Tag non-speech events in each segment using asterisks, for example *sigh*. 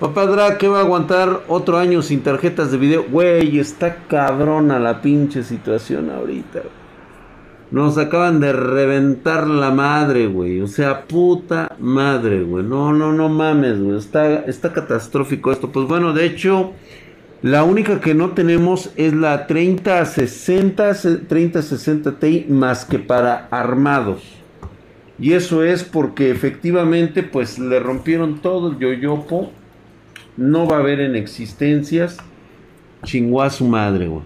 Papá Dra, ¿qué va a aguantar otro año sin tarjetas de video? Güey, está cabrona la pinche situación ahorita. Nos acaban de reventar la madre, güey. O sea, puta madre, güey. No, no, no mames, güey. Está, está catastrófico esto. Pues bueno, de hecho, la única que no tenemos es la 3060, 3060 Ti más que para armados. Y eso es porque efectivamente, pues le rompieron todo el yoyopo. No va a haber en existencias. Chingó su madre, güey.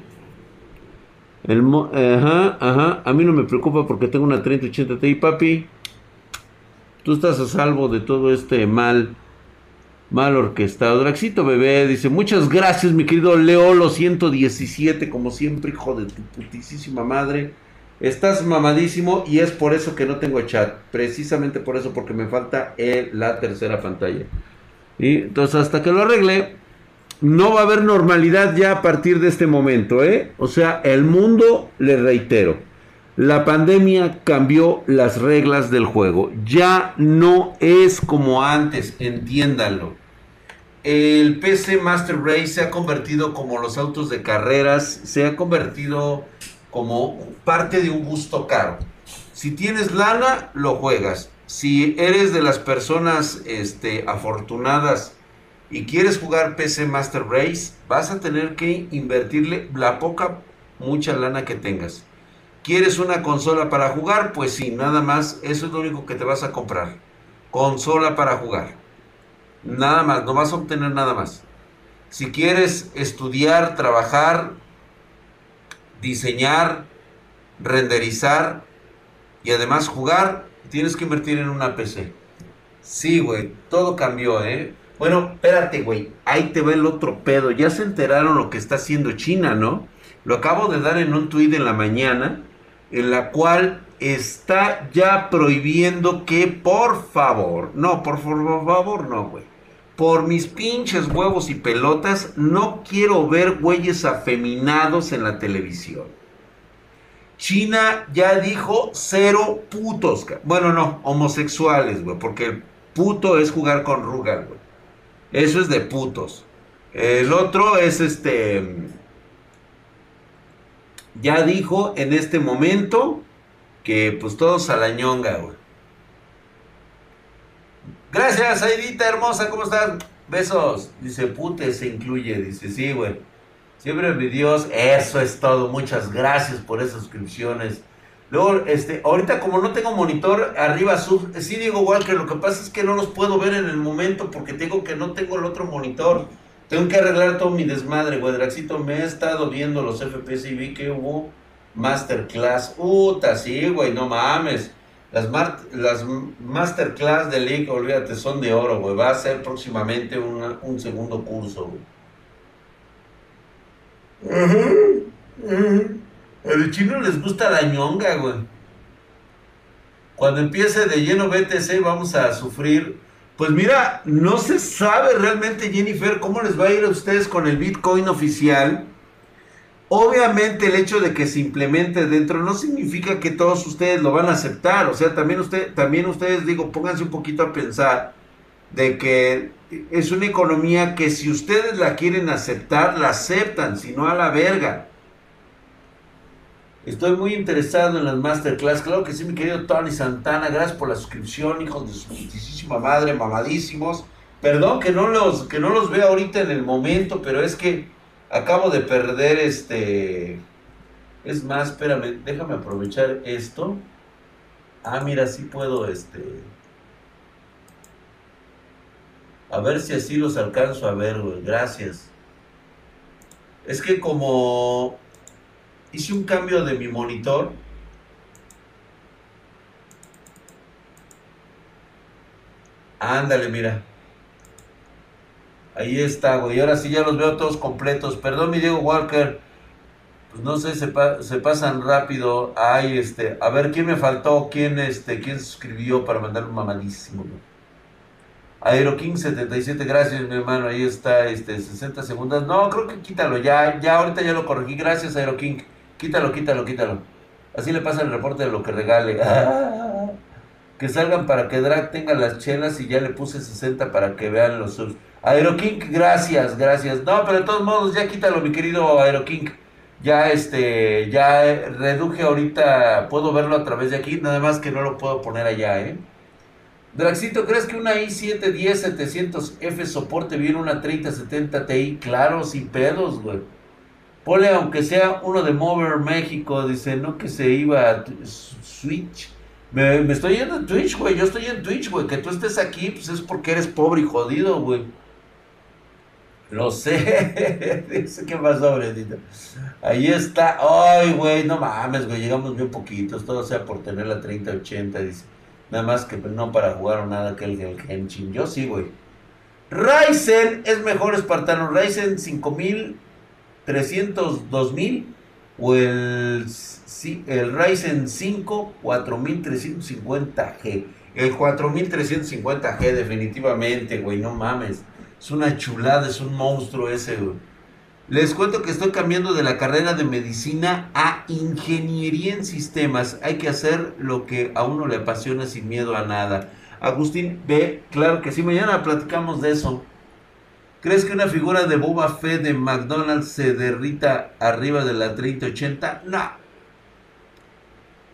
El ajá, ajá. A mí no me preocupa porque tengo una 3080 Ti, papi. Tú estás a salvo de todo este mal, mal orquestado. Draxito bebé dice: Muchas gracias, mi querido Leolo 117. Como siempre, hijo de tu putísima madre. Estás mamadísimo y es por eso que no tengo chat. Precisamente por eso, porque me falta la tercera pantalla. Y entonces, hasta que lo arregle, no va a haber normalidad ya a partir de este momento, ¿eh? O sea, el mundo, le reitero, la pandemia cambió las reglas del juego. Ya no es como antes, entiéndanlo. El PC Master Race se ha convertido como los autos de carreras, se ha convertido como parte de un gusto caro. Si tienes lana, lo juegas. Si eres de las personas este, afortunadas y quieres jugar PC Master Race, vas a tener que invertirle la poca, mucha lana que tengas. ¿Quieres una consola para jugar? Pues sí, nada más, eso es lo único que te vas a comprar. Consola para jugar. Nada más, no vas a obtener nada más. Si quieres estudiar, trabajar, diseñar, renderizar y además jugar, tienes que invertir en una PC. Sí, güey, todo cambió, ¿eh? Bueno, espérate, güey. Ahí te ve el otro pedo. Ya se enteraron lo que está haciendo China, ¿no? Lo acabo de dar en un tuit en la mañana, en la cual está ya prohibiendo que, por favor, no, por favor, no, güey. Por mis pinches huevos y pelotas, no quiero ver güeyes afeminados en la televisión. China ya dijo cero putos. Bueno, no, homosexuales, güey, porque puto es jugar con Rugal, güey. Eso es de putos. El otro es este. Ya dijo en este momento que pues todos a la ñonga, güey. Gracias, Aidita hermosa, ¿cómo estás? Besos. Dice, pute se incluye. Dice, sí, güey. Siempre mi Dios, eso es todo. Muchas gracias por esas suscripciones. Luego, este, ahorita como no tengo monitor arriba sub, sí digo Walker, lo que pasa es que no los puedo ver en el momento porque tengo que no tengo el otro monitor. Tengo que arreglar todo mi desmadre, güey. Draxito, me he estado viendo los FPS y vi que hubo masterclass. Puta, sí, güey, no mames. Las, las masterclass de League, olvídate, son de oro, güey. Va a ser próximamente un segundo curso, güey. A los chinos les gusta la ñonga, güey. Cuando empiece de lleno BTC vamos a sufrir. Pues mira, no se sabe realmente, Jennifer, cómo les va a ir a ustedes con el Bitcoin oficial. Obviamente el hecho de que se implemente dentro no significa que todos ustedes lo van a aceptar. O sea, también, usted, también ustedes, digo, pónganse un poquito a pensar de que es una economía que si ustedes la quieren aceptar, la aceptan, si no a la verga. Estoy muy interesado en las masterclass. Claro que sí, mi querido Tony Santana. Gracias por la suscripción, hijos de su justísima madre, mamadísimos. Perdón que no los que no los veo ahorita en el momento, pero es que acabo de perder este. Es más, espérame, déjame aprovechar esto. Ah, mira, sí puedo este. A ver si así los alcanzo a ver, güey. Gracias. Es que como hice un cambio de mi monitor. Ándale, mira. Ahí está, güey. Ahora sí ya los veo todos completos. Perdón, mi Diego Walker. Pues no sé, se, pasan rápido. Ay, este. A ver, ¿quién me faltó? ¿Quién, este, quién suscribió para mandar un mamadísimo, Aeroking 77, gracias mi hermano, ahí está, este, 60 segundos. No, creo que quítalo, ya, ya ahorita ya lo corregí. Gracias Aeroking. Quítalo, quítalo, quítalo. Así le pasa el reporte de lo que regale. *laughs* Que salgan para que Drag tenga las chelas y ya le puse 60 para que vean los subs. Aeroking, gracias, gracias. No, pero de todos modos, ya quítalo, mi querido Aeroking. Ya este, ya reduje ahorita, puedo verlo a través de aquí, nada más que no lo puedo poner allá, ¿eh? Draxito, ¿crees que una i7 700F soporte bien una 3070 Ti? Claro, sin pedos, güey. Ponle aunque sea uno de Mover México, dice, no que se iba a Switch. Me, me estoy yendo en Twitch, güey, yo estoy en Twitch, güey. Que tú estés aquí, pues es porque eres pobre y jodido, güey. Lo sé. *laughs* Dice, ¿qué pasó, Brendita? Ahí está. Ay, güey, no mames, güey. Llegamos bien poquitos. Todo sea por tener la 3080, dice. Nada más que no para jugar o nada que el, el Henshin. Yo sí, güey. Ryzen es mejor espartano. Ryzen 5300 2000 o el, el Ryzen 5 4350G. El 4350G definitivamente, güey, no mames. Es una chulada, es un monstruo ese, güey. Les cuento que estoy cambiando de la carrera de medicina a ingeniería en sistemas. Hay que hacer lo que a uno le apasiona sin miedo a nada. Agustín, ve, claro que sí, mañana platicamos de eso. ¿Crees que una figura de Boba Fett de McDonald's se derrita arriba de la 3080? No.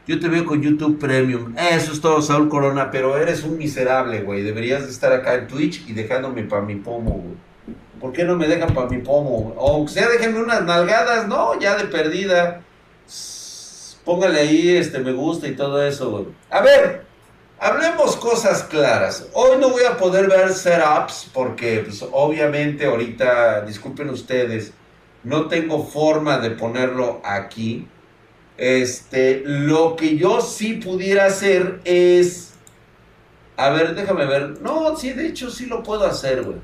Yo te veo con YouTube Premium. Eso es todo, Saúl Corona, pero eres un miserable, güey. Deberías de estar acá en Twitch y dejándome para mi pomo, güey. ¿Por qué no me dejan para mi pomo? O sea, déjenme unas nalgadas, no, ya de perdida. Póngale ahí este me gusta y todo eso, güey. A ver, hablemos cosas claras. Hoy no voy a poder ver setups porque, pues, obviamente, ahorita, disculpen ustedes, no tengo forma de ponerlo aquí este, lo que yo sí pudiera hacer es. A ver, déjame ver. No, sí, de hecho sí lo puedo hacer, güey.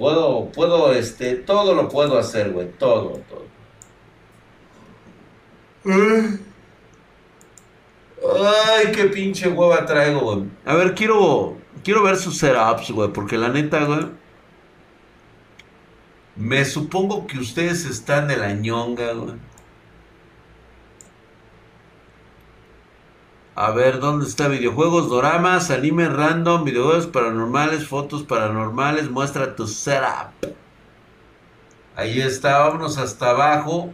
Puedo, puedo, este, todo lo puedo hacer, güey. Todo, todo. Ay, qué pinche hueva traigo, güey. A ver, quiero, quiero ver sus setups, güey, porque la neta, güey. Me supongo que ustedes están de la ñonga, güey. A ver, ¿dónde está? Videojuegos, doramas, anime random, videojuegos paranormales, fotos paranormales, muestra tu setup. Ahí está, vámonos hasta abajo.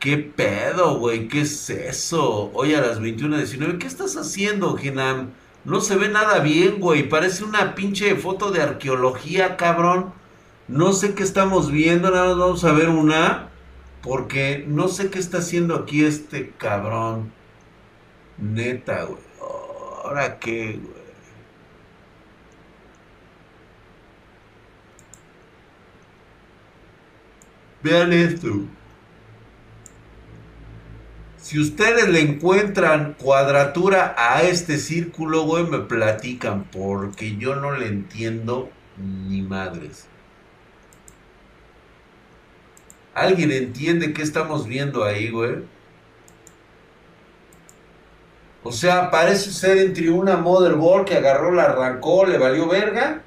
¿Qué pedo, güey? ¿Qué es eso? Hoy a las 21.19, ¿qué estás haciendo, Ginam? No se ve nada bien, güey. Parece una pinche foto de arqueología, cabrón. No sé qué estamos viendo, nada más vamos a ver una. Porque no sé qué está haciendo aquí este cabrón. Neta, güey. Ahora qué, güey. Vean esto. Si ustedes le encuentran cuadratura a este círculo, güey, me platican, porque yo no le entiendo ni madres. ¿Alguien entiende qué estamos viendo ahí, güey? O sea, parece ser entre una motherboard que agarró, la arrancó, le valió verga.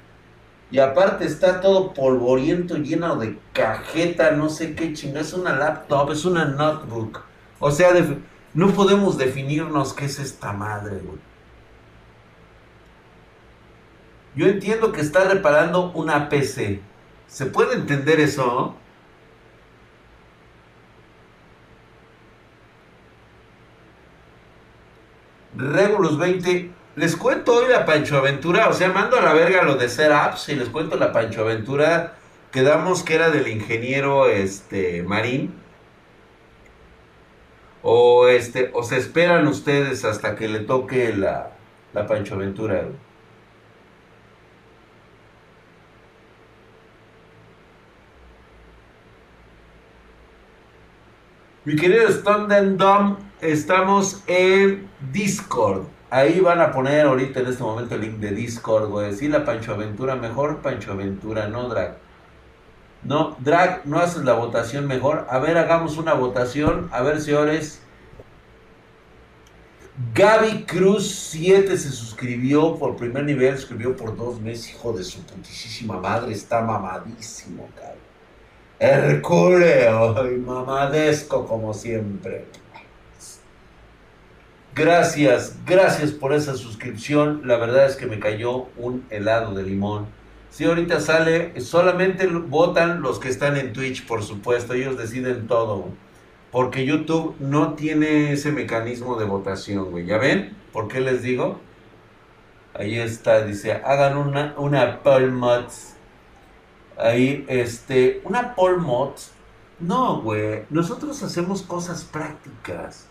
Y aparte está todo polvoriento, lleno de cajeta, no sé qué chingada. Es una laptop, es una notebook. O sea, no podemos definirnos qué es esta madre, güey. Yo entiendo que está reparando una PC. ¿Se puede entender eso? Regulus 20. Les cuento hoy la Pancho Aventura. O sea, mando a la verga lo de ser apps y les cuento la Pancho Aventura. Quedamos que era del ingeniero este, Marín o este, o se esperan ustedes hasta que le toque la, la Pancho Aventura. Mi querido Dom, estamos en Discord. Ahí van a poner ahorita en este momento el link de Discord, güey. Sí, la Pancho Aventura, mejor Pancho Aventura, no drag. No, Drag, no haces la votación mejor. A ver, hagamos una votación. A ver, señores. Gaby Cruz 7 se suscribió por primer nivel, suscribió por dos meses, hijo de su putísima madre, está mamadísimo, cabrón. Herculeo y mamadesco como siempre. Gracias, gracias por esa suscripción. La verdad es que me cayó un helado de limón. Si ahorita sale, solamente votan los que están en Twitch, por supuesto. Ellos deciden todo. Porque YouTube no tiene ese mecanismo de votación, güey. ¿Ya ven? ¿Por qué les digo? Ahí está, dice, hagan una, una poll mods. Ahí, este, una poll mods. No, güey. Nosotros hacemos cosas prácticas.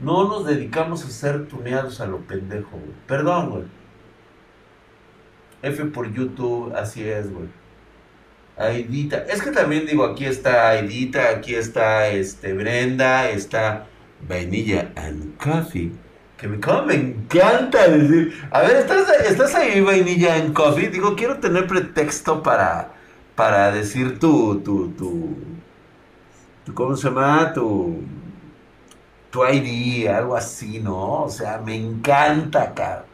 No nos dedicamos a ser tuneados a lo pendejo, güey. Perdón, güey. F por YouTube, así es, güey. Aidita. Es que también digo, aquí está Aidita, aquí está este Brenda, está Vainilla and Coffee. Que me, me encanta decir. A ver, ¿estás, ¿estás ahí, Vainilla and Coffee? Digo, quiero tener pretexto para, para decir tu, tu, tu, tu, ¿cómo se llama? Tu, tu ID, algo así, ¿no? O sea, me encanta, cabrón.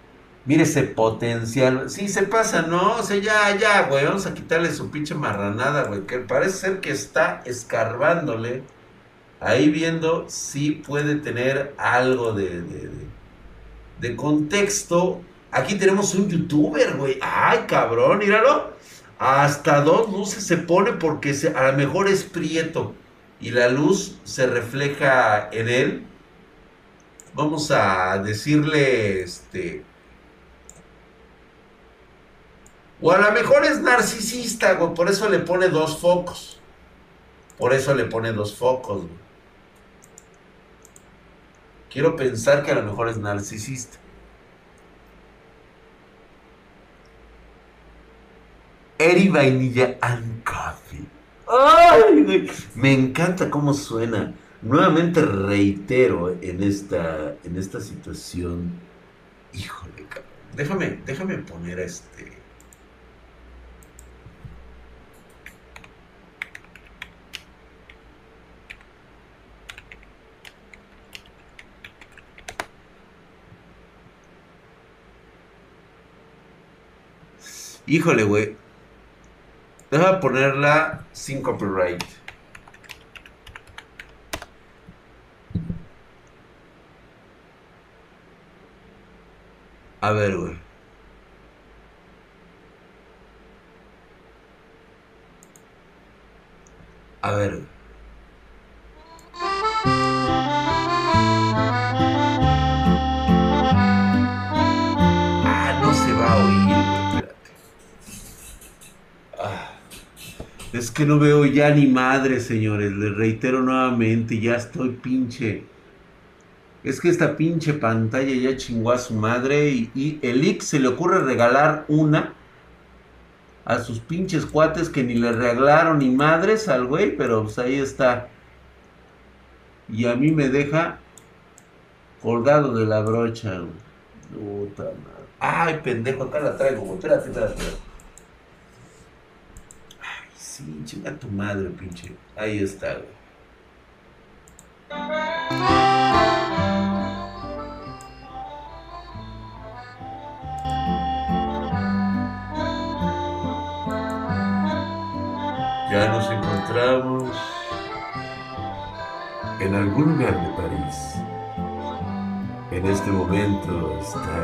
Mire ese potencial. Sí, se pasa, ¿no? O sea, ya, ya, güey. Vamos a quitarle su pinche marranada, güey. Que parece ser que está escarbándole. Ahí viendo si puede tener algo de, de, contexto. Aquí tenemos un youtuber, güey. Ay, cabrón, míralo. Hasta dos luces se pone porque a lo mejor es prieto. Y la luz se refleja en él. Vamos a decirle, este O a lo mejor es narcisista. Por eso le pone dos focos. Por eso le pone dos focos. Quiero pensar que a lo mejor es narcisista. Eri Vainilla and ¡Ay! Me encanta cómo suena. Nuevamente reitero en esta, en esta situación. Híjole, cabrón. Déjame, déjame poner este. Híjole, güey. Déjame ponerla sin copyright. A ver, güey. A ver. Es que no veo ya ni madre, señores. Les reitero nuevamente, ya estoy pinche. Es que esta pinche pantalla ya chingó a su madre y, el Ix se le ocurre regalar una a sus pinches cuates que ni le regalaron ni madres al güey, pero pues ahí está. Y a mí me deja colgado de la brocha, madre. Ay, pendejo, acá la traigo, espérate, espérate. Sí, chinga tu madre, pinche. Ahí está, güey. Ya nos encontramos en algún lugar de París. En este momento está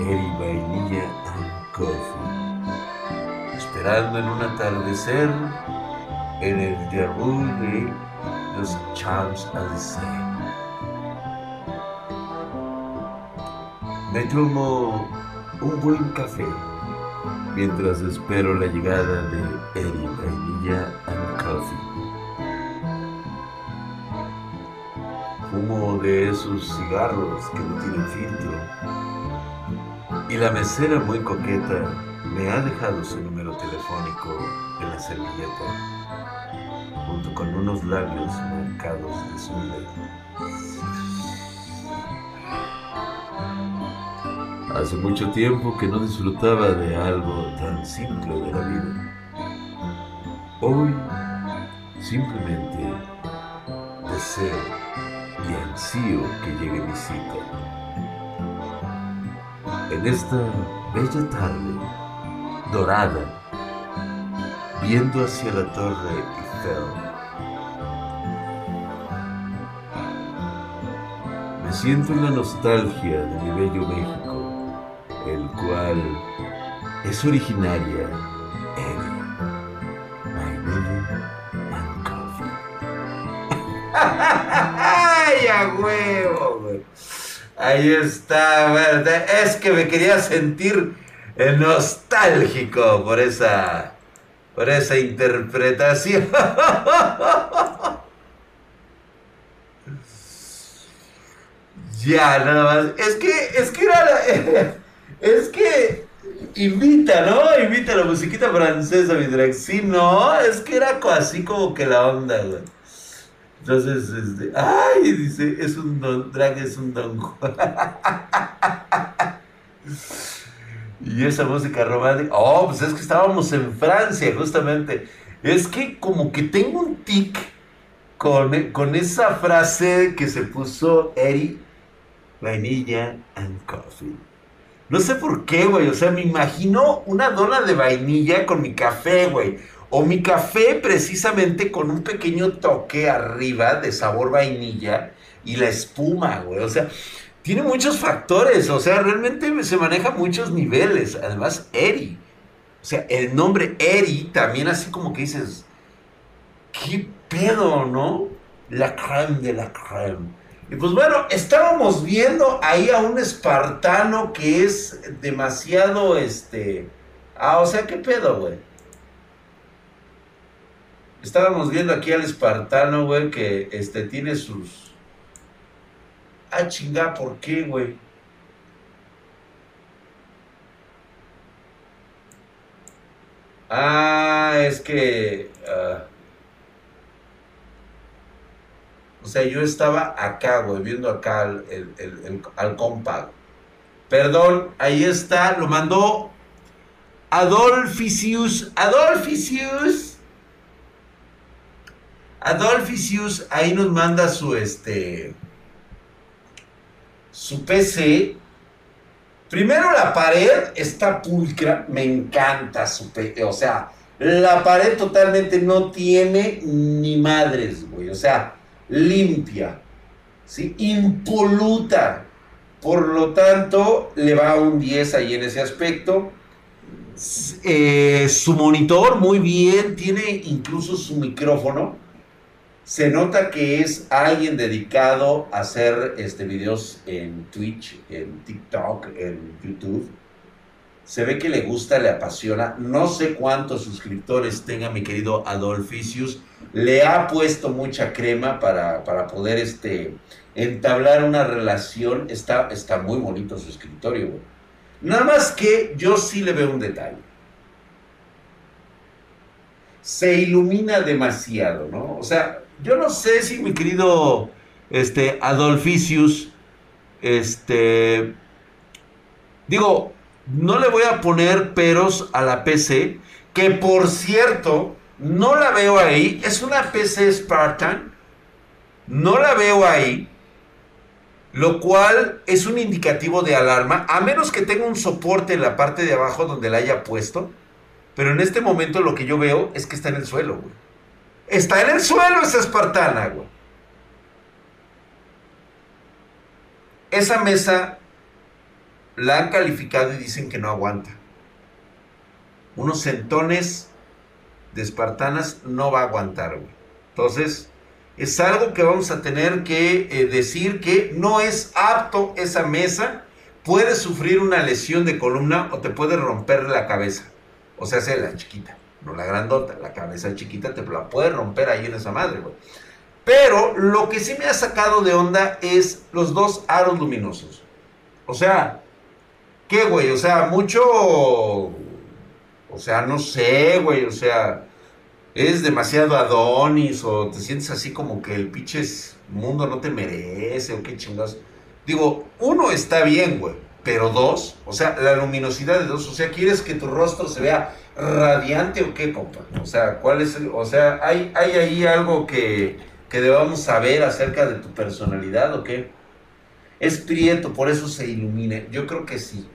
Eri Vainilla and Coffee en un atardecer en el de los Champs-Élysées. Me tomo un buen café mientras espero la llegada de Eri Vainilla and Coffee. Fumo de esos cigarros que no tienen filtro. Y la mesera muy coqueta me ha dejado su en la servilleta, junto con unos labios marcados de su Hace mucho tiempo que no disfrutaba de algo tan simple de la vida. Hoy simplemente deseo y ansío que llegue mi cita. En esta bella tarde, dorada, viendo hacia la torre Eiffel. Me siento en la nostalgia de mi bello México, el cual es originaria en and Coffee. *laughs* ¡Ay, a huevo! Ahí está, ¿verdad? Es que me quería sentir nostálgico por esa, por esa interpretación. *laughs* ya, nada más. Es que, es que era, *laughs* es que invita, ¿no? Invita la musiquita francesa, mi drag. Sí, no, es que era así como que la onda, güey. Entonces, este, ay, dice, es un don, drag es un don *laughs* y esa música romántica, oh, pues es que estábamos en Francia, justamente. Es que como que tengo un tic con, con esa frase que se puso Eri, vainilla and coffee. No sé por qué, güey. O sea, me imagino una dona de vainilla con mi café, güey. O mi café precisamente con un pequeño toque arriba de sabor vainilla y la espuma, güey. O sea, tiene muchos factores. O sea, realmente se maneja muchos niveles. Además, Eri. O sea, el nombre Eri también así como que dices, ¿qué pedo, no? La creme de la creme. Y pues bueno, estábamos viendo ahí a un espartano que es demasiado, este... Ah, o sea, ¿qué pedo, güey? Estábamos viendo aquí al espartano, güey, que este tiene sus... Ah, chinga, ¿por qué, güey? Ah, es que... Ah, O sea, yo estaba acá, güey, viendo acá al compa. Perdón, ahí está, lo mandó Adolfisius. Adolfisius. Adolfisius, ahí nos manda su este. Su PC. Primero la pared está pulcra, me encanta su PC, o sea, la pared totalmente no tiene ni madres, güey, o sea, limpia, ¿sí? impoluta. Por lo tanto, le va un 10 ahí en ese aspecto. Eh, su monitor, muy bien, tiene incluso su micrófono. Se nota que es alguien dedicado a hacer este, videos en Twitch, en TikTok, en YouTube. Se ve que le gusta, le apasiona. No sé cuántos suscriptores tenga mi querido Adolfisius le ha puesto mucha crema para, poder este, entablar una relación. Está, está muy bonito su escritorio, Nada más que yo sí le veo un detalle. Se ilumina demasiado, ¿no? O sea, yo no sé si mi querido este, Adolfisius, este, digo, no le voy a poner peros a la PC, que por cierto, no la veo ahí. Es una PC Spartan. No la veo ahí. Lo cual es un indicativo de alarma. A menos que tenga un soporte en la parte de abajo donde la haya puesto. Pero en este momento lo que yo veo es que está en el suelo, güey. Está en el suelo esa espartana, güey. Esa mesa la han calificado y dicen que no aguanta. Unos centones de espartanas no va a aguantar, güey. Entonces, es algo que vamos a tener que eh, decir que no es apto esa mesa. Puedes sufrir una lesión de columna o te puede romper la cabeza. O sea, sea la chiquita, no la grandota. La cabeza chiquita te la puede romper ahí en esa madre, güey. Pero lo que sí me ha sacado de onda es los dos aros luminosos. O sea, ¿qué, güey? O sea, mucho... O sea, no sé, güey. O sea, es demasiado Adonis o te sientes así como que el pinche mundo no te merece o qué chingados. Digo, uno está bien, güey, pero dos, o sea, la luminosidad de dos, o sea, ¿quieres que tu rostro se vea radiante o qué, compa? O sea, ¿cuál es el, o sea, hay, hay ahí algo que, que debamos saber acerca de tu personalidad o qué? Es prieto, por eso se ilumina. Yo creo que sí.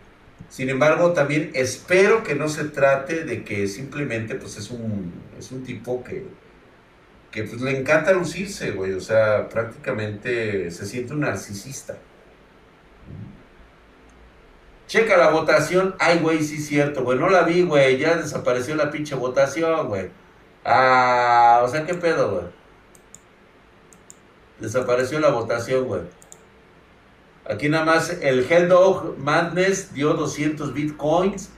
Sin embargo, también espero que no se trate de que simplemente pues es un, es un tipo que, que pues le encanta lucirse, güey. O sea, prácticamente se siente un narcisista. Checa la votación. Ay, güey, sí cierto, güey. No la vi, güey. Ya desapareció la pinche votación, güey. Ah, o sea, ¿qué pedo, güey? Desapareció la votación, güey. Aquí nada más el Dog Madness dio 200 bitcoins.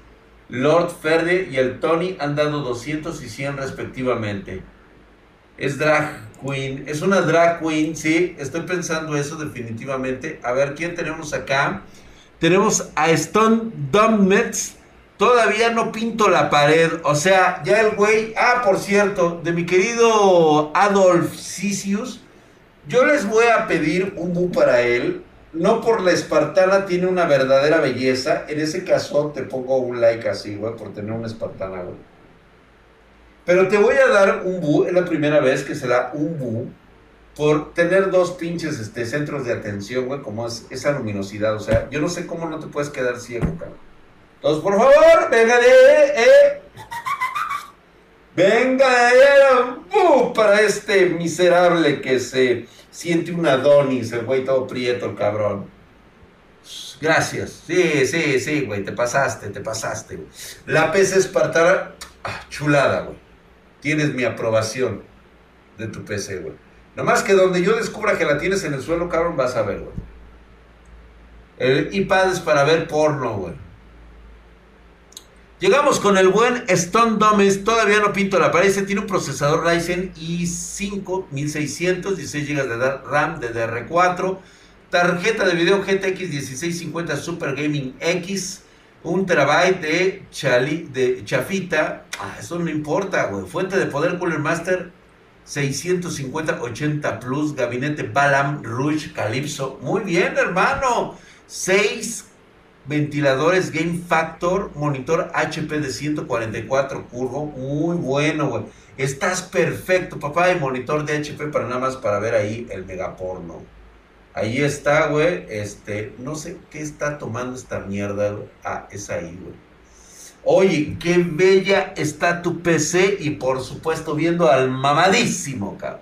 Lord Ferde y el Tony han dado 200 y 100 respectivamente. Es drag queen. Es una drag queen, sí. Estoy pensando eso definitivamente. A ver, ¿quién tenemos acá? Tenemos a Stone Dumbnets. Todavía no pinto la pared. O sea, ya el güey. Ah, por cierto, de mi querido Adolf Sisius. Yo les voy a pedir un bu para él. No por la espartana tiene una verdadera belleza. En ese caso te pongo un like así, güey, por tener una espartana, güey. Pero te voy a dar un bu. Es la primera vez que se da un bu. Por tener dos pinches este, centros de atención, güey, como es esa luminosidad. O sea, yo no sé cómo no te puedes quedar ciego, cabrón. Entonces, por favor, venga de... Eh. Venga de... para este miserable que se siente un Adonis, el güey todo prieto, el cabrón. Gracias. Sí, sí, sí, güey, te pasaste, te pasaste. La PC espartana, ah, chulada, güey. Tienes mi aprobación de tu PC, güey. Nomás que donde yo descubra que la tienes en el suelo, cabrón, vas a ver, güey. El iPad es para ver porno, güey. Llegamos con el buen Stone Domes. Todavía no pinto la pared. Tiene un procesador Ryzen i5 1600, 16 GB de RAM DDR4. Tarjeta de video GTX 1650 Super Gaming X. Un terabyte de, chali, de chafita. Ah, eso no importa, güey. Fuente de poder Cooler Master 650-80 Plus. Gabinete Balam Rouge Calypso. Muy bien, hermano. 6 ventiladores Game Factor, monitor HP de 144 curvo, muy bueno, güey. Estás perfecto, papá, y monitor de HP para nada más para ver ahí el megaporno. Ahí está, güey. Este, no sé qué está tomando esta mierda. Ah, es ahí, güey. Oye, qué bella está tu PC y por supuesto viendo al mamadísimo, cabrón.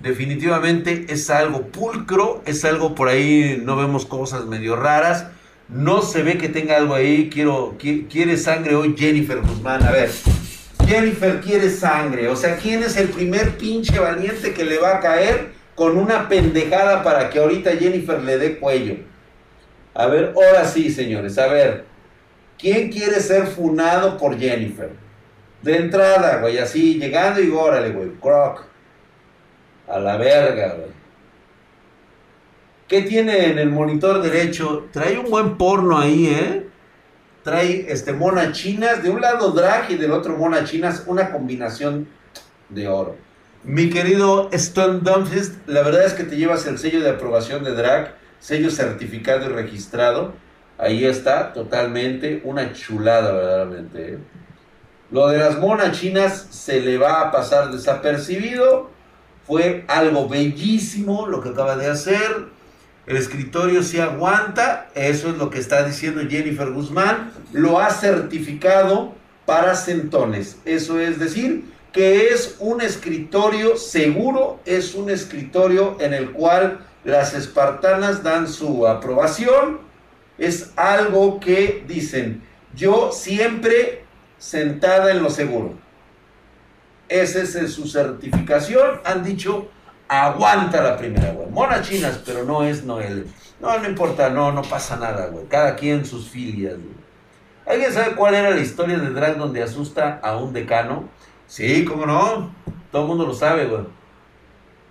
Definitivamente es algo pulcro, es algo por ahí, no vemos cosas medio raras no se ve que tenga algo ahí. Quiero, quiere sangre hoy Jennifer Guzmán. A ver, Jennifer quiere sangre. O sea, ¿quién es el primer pinche valiente que le va a caer con una pendejada para que ahorita Jennifer le dé cuello? A ver, ahora sí, señores. A ver, ¿quién quiere ser funado por Jennifer? De entrada, güey, así, llegando y órale, güey, croc. A la verga, güey. ¿Qué tiene en el monitor derecho? Trae un buen porno ahí, ¿eh? Trae este, mona chinas, de un lado drag y del otro mona chinas, una combinación de oro. Mi querido Stone Dumfries, la verdad es que te llevas el sello de aprobación de drag, sello certificado y registrado. Ahí está, totalmente, una chulada verdaderamente. ¿eh? Lo de las monas chinas se le va a pasar desapercibido. Fue algo bellísimo lo que acaba de hacer el escritorio sí aguanta, eso es lo que está diciendo Jennifer Guzmán, lo ha certificado para centones. Eso es decir, que es un escritorio seguro, es un escritorio en el cual las espartanas dan su aprobación. Es algo que dicen, yo siempre sentada en lo seguro. Esa es su certificación. Han dicho aguanta la primera, güey. Mona chinas, pero no es Noel. No, no importa, no, no pasa nada, güey. Cada quien sus filias, güey. ¿Alguien sabe cuál era la historia de Drag donde asusta a un decano? Sí, cómo no. Todo el mundo lo sabe, güey.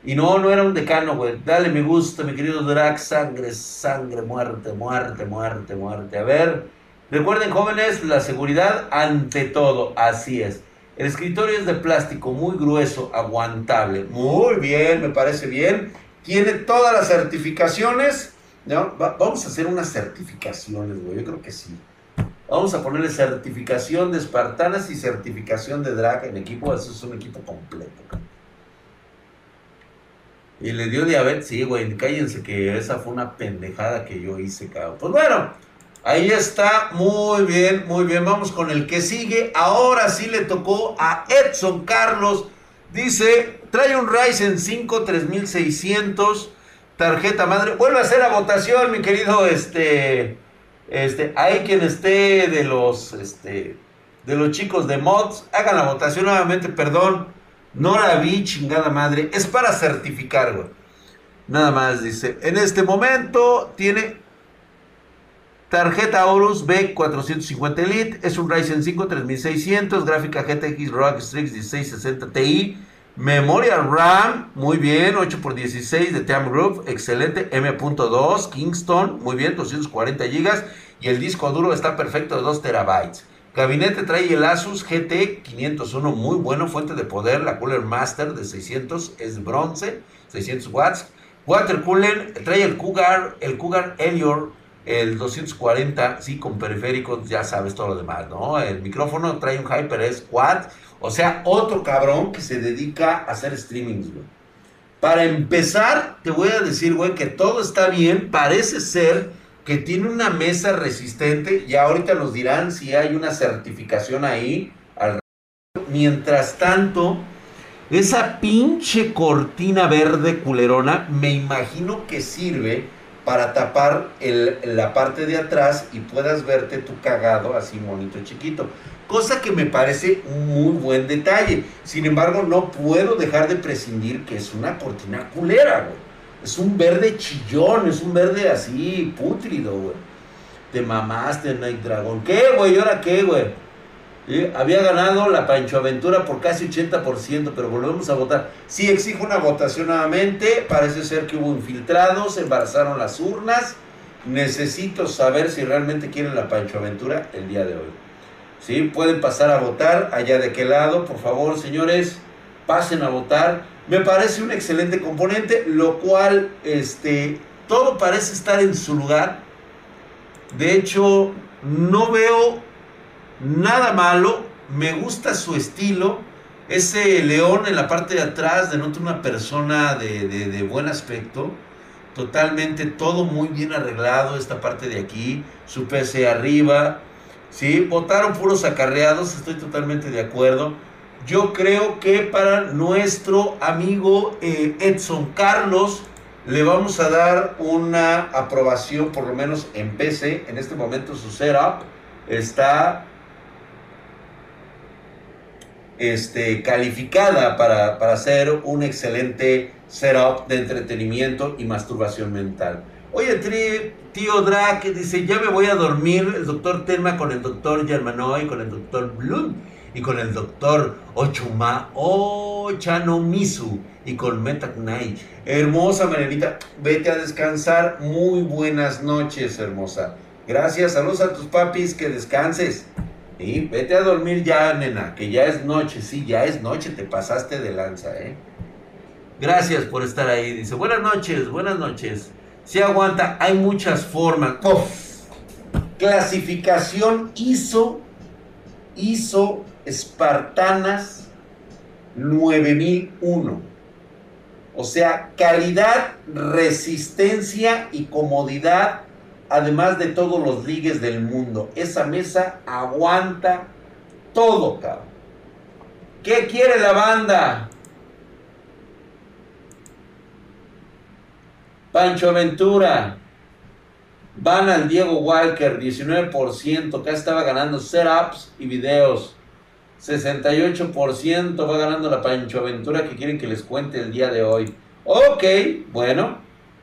Y no, no era un decano, güey. Dale me gusta, mi querido Drag. Sangre, sangre, muerte, muerte, muerte, muerte. A ver, recuerden, jóvenes, la seguridad ante todo. Así es. El escritorio es de plástico muy grueso, aguantable. Muy bien, me parece bien. Tiene todas las certificaciones. vamos a hacer unas certificaciones, güey. Yo creo que sí. Vamos a ponerle certificación de espartanas y certificación de drag en equipo. Eso es un equipo completo. Y le dio diabetes, sí, güey. Cállense que esa fue una pendejada que yo hice, cabrón. Pues bueno, Ahí está, muy bien, muy bien. Vamos con el que sigue. Ahora sí le tocó a Edson Carlos. Dice, trae un Ryzen 5 3600, tarjeta madre. Vuelve a hacer la votación, mi querido, este, este, hay quien esté de los, este, de los chicos de mods. Hagan la votación nuevamente, perdón. No la vi, chingada madre. Es para certificar, güey. Nada más dice, en este momento tiene Tarjeta Aorus B450 Elite, es un Ryzen 5 3600, gráfica GTX ROG Strix 1660 Ti, memoria RAM, muy bien, 8x16 de TAM Group, excelente, M.2, Kingston, muy bien, 240 GB, y el disco duro está perfecto de 2 terabytes. Gabinete trae el Asus GT 501, muy bueno, fuente de poder, la Cooler Master de 600, es bronce, 600 watts. Water Cooler trae el Cougar, el Cougar Elior el 240, sí, con periféricos, ya sabes todo lo demás, ¿no? El micrófono trae un HyperX Quad, o sea, otro cabrón que se dedica a hacer streamings, güey. Para empezar, te voy a decir, güey, que todo está bien, parece ser que tiene una mesa resistente, y ahorita nos dirán si hay una certificación ahí. Mientras tanto, esa pinche cortina verde culerona, me imagino que sirve para tapar la parte de atrás y puedas verte tu cagado así monito chiquito. Cosa que me parece un muy buen detalle. Sin embargo, no puedo dejar de prescindir que es una cortina culera, güey. Es un verde chillón, es un verde así pútrido, güey. Te mamaste, Night Dragon. ¿Qué, güey? ¿Y ahora qué, güey? Había ganado la Pancho Aventura por casi 80%, pero volvemos a votar. Sí, exijo una votación nuevamente. Parece ser que hubo infiltrados, embarazaron las urnas. Necesito saber si realmente quieren la Pancho Aventura el día de hoy. ¿Sí? Pueden pasar a votar allá de qué lado, por favor, señores. Pasen a votar. Me parece un excelente componente, lo cual, este, todo parece estar en su lugar. De hecho, no veo nada malo, me gusta su estilo. Ese león en la parte de atrás denota una persona de, buen aspecto. Totalmente todo muy bien arreglado, esta parte de aquí, su PC arriba. ¿sí? Votaron puros acarreados, estoy totalmente de acuerdo. Yo creo que para nuestro amigo eh, Edson Carlos le vamos a dar una aprobación, por lo menos en PC. En este momento su setup está este, calificada para, para hacer un excelente setup de entretenimiento y masturbación mental. Oye, tío Drake dice, ya me voy a dormir, el doctor Telma con el doctor Germanoy, con el doctor Bloom y con el doctor Ochuma Ochanomisu y con Metakunai. Hermosa Marianita, vete a descansar. Muy buenas noches, hermosa. Gracias, saludos a tus papis, que descanses. Y vete a dormir ya, nena, que ya es noche, sí, ya es noche, te pasaste de lanza, ¿eh? Gracias por estar ahí. Dice, buenas noches, buenas noches. Si aguanta, hay muchas formas. Clasificación ISO, ISO Espartanas 9001. O sea, calidad, resistencia y comodidad además de todos los ligues del mundo. Esa mesa aguanta todo, cabrón. ¿Qué quiere la banda? Pancho Ventura. Van al Diego Walker, 19%. Acá estaba ganando setups y videos. 68% va ganando la Pancho Ventura que quieren que les cuente el día de hoy. Ok, bueno.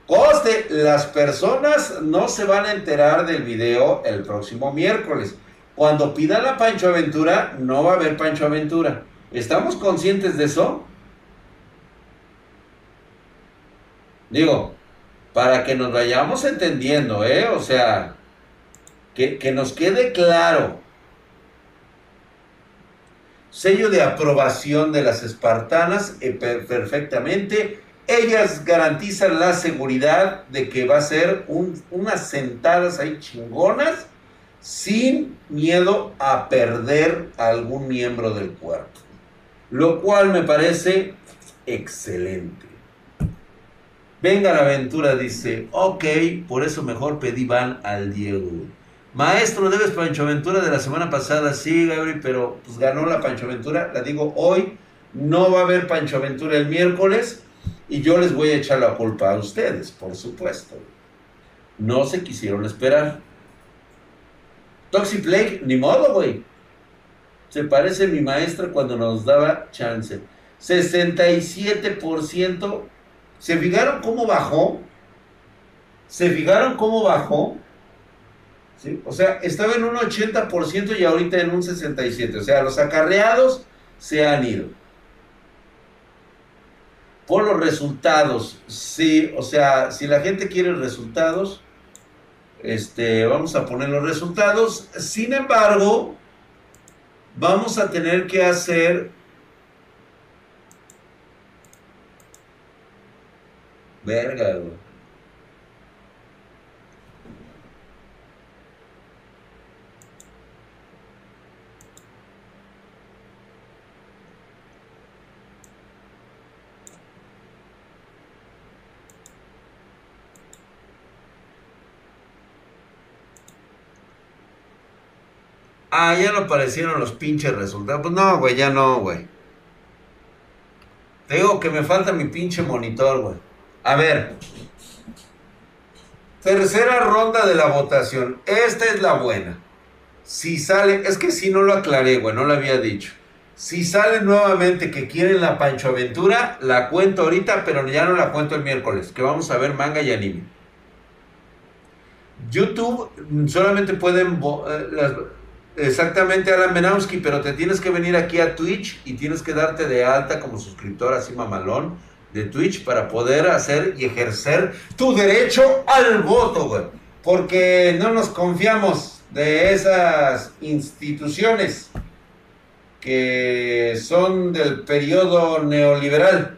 Coste, las personas no se van a enterar del video el próximo miércoles. Cuando pidan la Pancho Aventura, no va a haber Pancho Aventura. ¿Estamos conscientes de eso? Digo, para que nos vayamos entendiendo, ¿eh? O sea, que, que nos quede claro. Sello de aprobación de las espartanas, eh, perfectamente ellas garantizan la seguridad de que va a ser unas sentadas ahí chingonas sin miedo a perder algún miembro del cuerpo. Lo cual me parece excelente. Venga la aventura, dice, ok, por eso mejor pedí van al Diego. Maestro, debes Pancho Aventura de la semana pasada, sí, Gabriel, pero pues ganó la Pancho Aventura. La digo hoy, no va a haber Pancho Aventura el miércoles y yo les voy a echar la culpa a ustedes, por supuesto. No se quisieron esperar. Toxic Plague, ni modo, güey. Se parece a mi maestra cuando nos daba chance. 67%. ¿Se fijaron cómo bajó? ¿Se fijaron cómo bajó? O sea, estaba en un 80% y ahorita en un 67%. O sea, los acarreados se han ido. Por los resultados, sí, o sea, si la gente quiere resultados, este, vamos a poner los resultados. Sin embargo, vamos a tener que hacer verga, güey. Ah, ya no aparecieron los pinches resultados. Pues no, güey, ya no, güey. Te digo que me falta mi pinche monitor, güey. A ver. Tercera ronda de la votación. Esta es la buena. Si sale, es que si no lo aclaré, güey, no lo había dicho. Si sale nuevamente que quieren la Pancho Aventura, la cuento ahorita, pero ya no la cuento el miércoles, que vamos a ver manga y anime. YouTube solamente pueden eh, Exactamente, Alan Menowski, pero te tienes que venir aquí a Twitch y tienes que darte de alta como suscriptor así mamalón de Twitch para poder hacer y ejercer tu derecho al voto, güey. Porque no nos confiamos de esas instituciones que son del periodo neoliberal.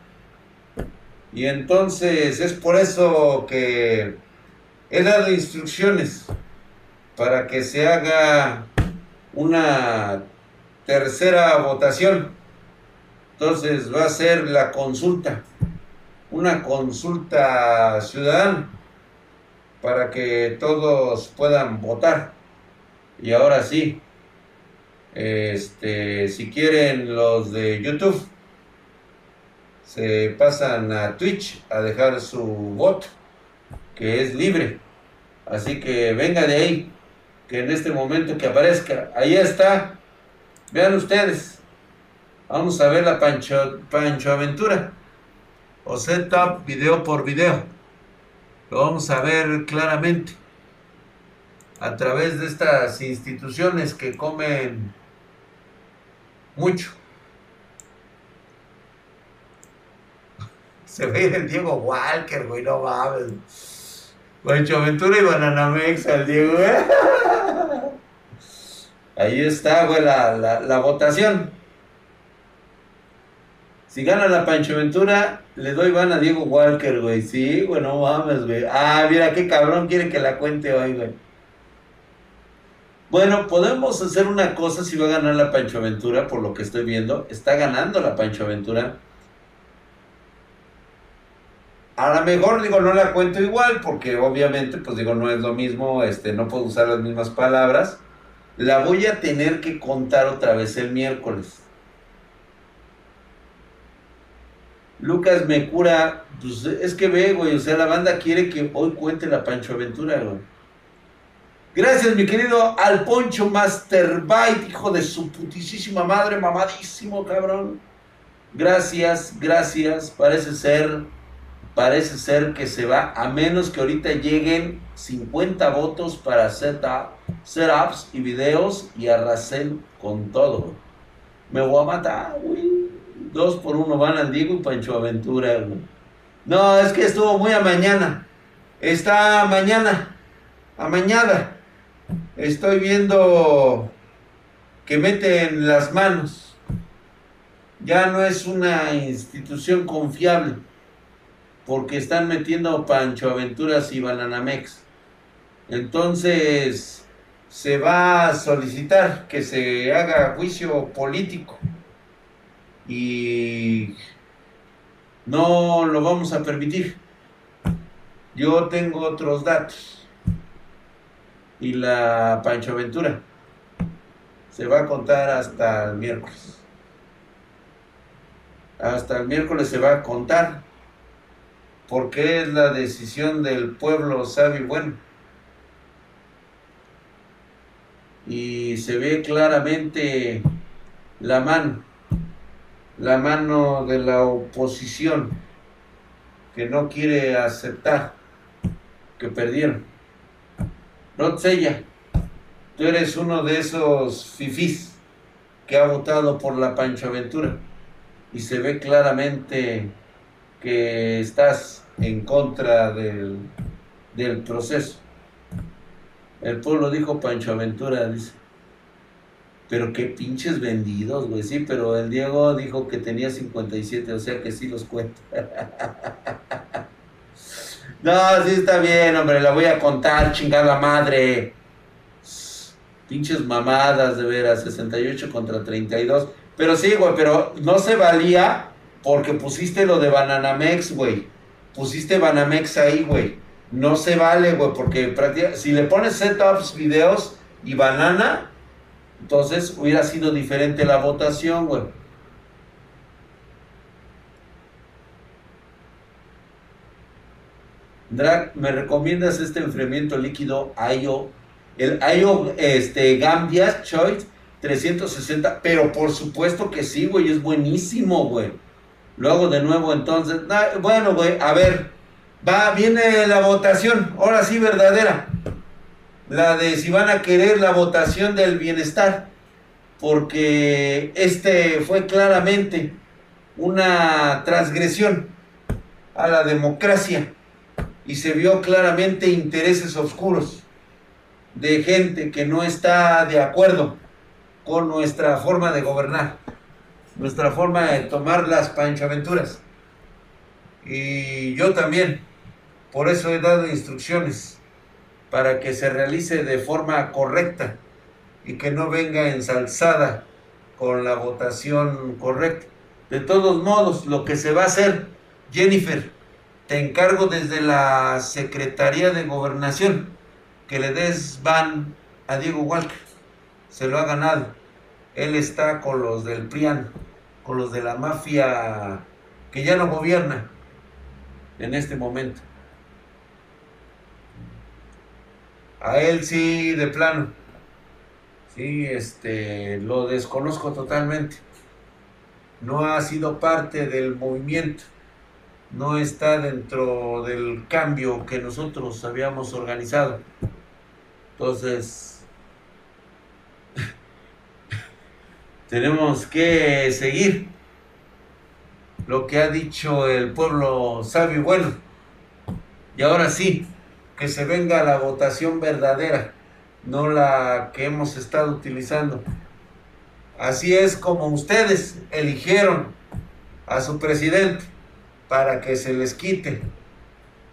Y entonces es por eso que he dado instrucciones para que se haga una tercera votación. Entonces va a ser la consulta, una consulta ciudadana para que todos puedan votar. Y ahora sí, este, si quieren los de YouTube, se pasan a Twitch a dejar su voto, que es libre. Así que venga de ahí que en este momento que aparezca, ahí está. Vean ustedes. Vamos a ver la Pancho, Pancho Aventura. O setup video por video. Lo vamos a ver claramente. A través de estas instituciones que comen mucho. *laughs* Se ve el Diego Walker, güey, no mames. Pancho Aventura y Bananamex al Diego, ¿eh? Ahí está, güey, la, votación. Si gana la Pancho Aventura, le doy van a Diego Walker, güey. Sí, güey, no mames, güey. Ah, mira qué cabrón quiere que la cuente hoy, güey. Bueno, podemos hacer una cosa si va a ganar la Pancho Aventura, por lo que estoy viendo. Está ganando la Pancho Aventura. A lo mejor digo, no la cuento igual, porque obviamente, pues digo, no es lo mismo, este, no puedo usar las mismas palabras. La voy a tener que contar otra vez el miércoles. Lucas me cura, pues es que ve, güey, o sea, la banda quiere que hoy cuente la Pancho Aventura, güey. Gracias, mi querido Alponcho Masterbite, hijo de su putísima madre, mamadísimo, cabrón. Gracias, gracias, parece ser parece ser que se va, a menos que ahorita lleguen 50 votos para setup, setups y videos y arrasen con todo. Me voy a matar, güey. Dos por uno van al Diego y Pancho Aventura, No, es que estuvo muy a mañana. Está mañana, a mañana. Estoy viendo que meten las manos. Ya no es una institución confiable porque están metiendo Pancho Aventuras y Bananamex. Entonces se va a solicitar que se haga juicio político y no lo vamos a permitir. Yo tengo otros datos. y la Pancho Aventura. Se va a contar hasta el miércoles. Hasta el miércoles se va a contar. Porque es la decisión del pueblo sabio y bueno. Y se ve claramente la mano, la mano de la oposición que no quiere aceptar que perdieron. Rotzella, tú eres uno de esos fifís que ha votado por la Pancho Aventura y se ve claramente que estás en contra del, del proceso. El pueblo dijo Pancho Aventura, dice. Pero qué pinches vendidos, güey. Sí, pero el Diego dijo que tenía 57, o sea que sí los cuenta. *laughs* No, sí está bien, hombre, la voy a contar, chingada madre. Pinches mamadas, de veras, 68 contra 32. Pero sí, güey, pero no se valía porque pusiste lo de Bananamex, güey. Pusiste Banamex ahí, güey. No se vale, güey, porque si le pones setups, videos y banana, entonces hubiera sido diferente la votación, güey. Drag, ¿me recomiendas este enfriamiento líquido IO? El IO este, Gambias Choice 360, pero por supuesto que sí, güey, es buenísimo, güey. Lo hago de nuevo entonces. bueno, a ver, va, viene la votación, ahora sí verdadera. La de si van a querer la votación del bienestar, porque este fue claramente una transgresión a la democracia y se vio claramente intereses oscuros de gente que no está de acuerdo con nuestra forma de gobernar, nuestra forma de tomar las panchaventuras. Y yo también, por eso he dado instrucciones para que se realice de forma correcta y que no venga ensalzada con la votación correcta. De todos modos, lo que se va a hacer, Jennifer, te encargo desde la Secretaría de Gobernación que le des van a Diego Walker. Se lo ha ganado. Él está con los del PRIAN, con los de la mafia que ya no gobierna en este momento. A él sí, de plano. Sí, este, lo desconozco totalmente. No ha sido parte del movimiento no está dentro del cambio que nosotros habíamos organizado. Entonces, tenemos que seguir lo que ha dicho el pueblo sabio y bueno. Y ahora sí, que se venga la votación verdadera, no la que hemos estado utilizando. Así es como ustedes eligieron a su presidente para que se les quite.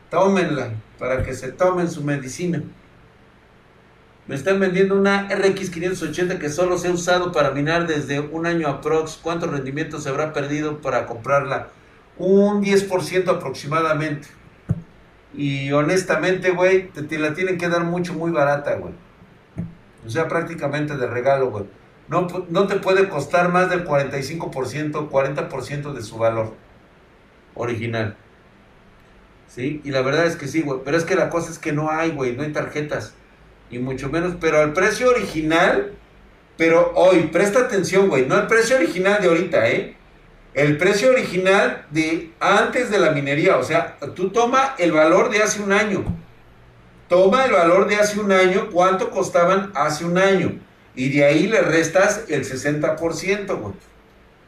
Tómenla, para que se tomen su medicina. Me están vendiendo una RX 580 que solo se ha usado para minar desde un año aprox. ¿Cuánto rendimiento se habrá perdido para comprarla? Un 10% aproximadamente. Y honestamente, güey, te, la tienen que dar mucho, muy barata, güey. O sea, prácticamente de regalo, güey. No, no te puede costar más del 45%, 40% de su valor original. ¿Sí? Y la verdad es que sí, güey. Pero es que la cosa es que no hay, güey. No hay tarjetas. Y mucho menos. Pero al precio original. Pero hoy, presta atención, güey. No el precio original de ahorita, ¿eh? El precio original de antes de la minería. O sea, tú toma el valor de hace un año. Toma el valor de hace un año. ¿Cuánto costaban hace un año? Y de ahí le restas el 60%, güey.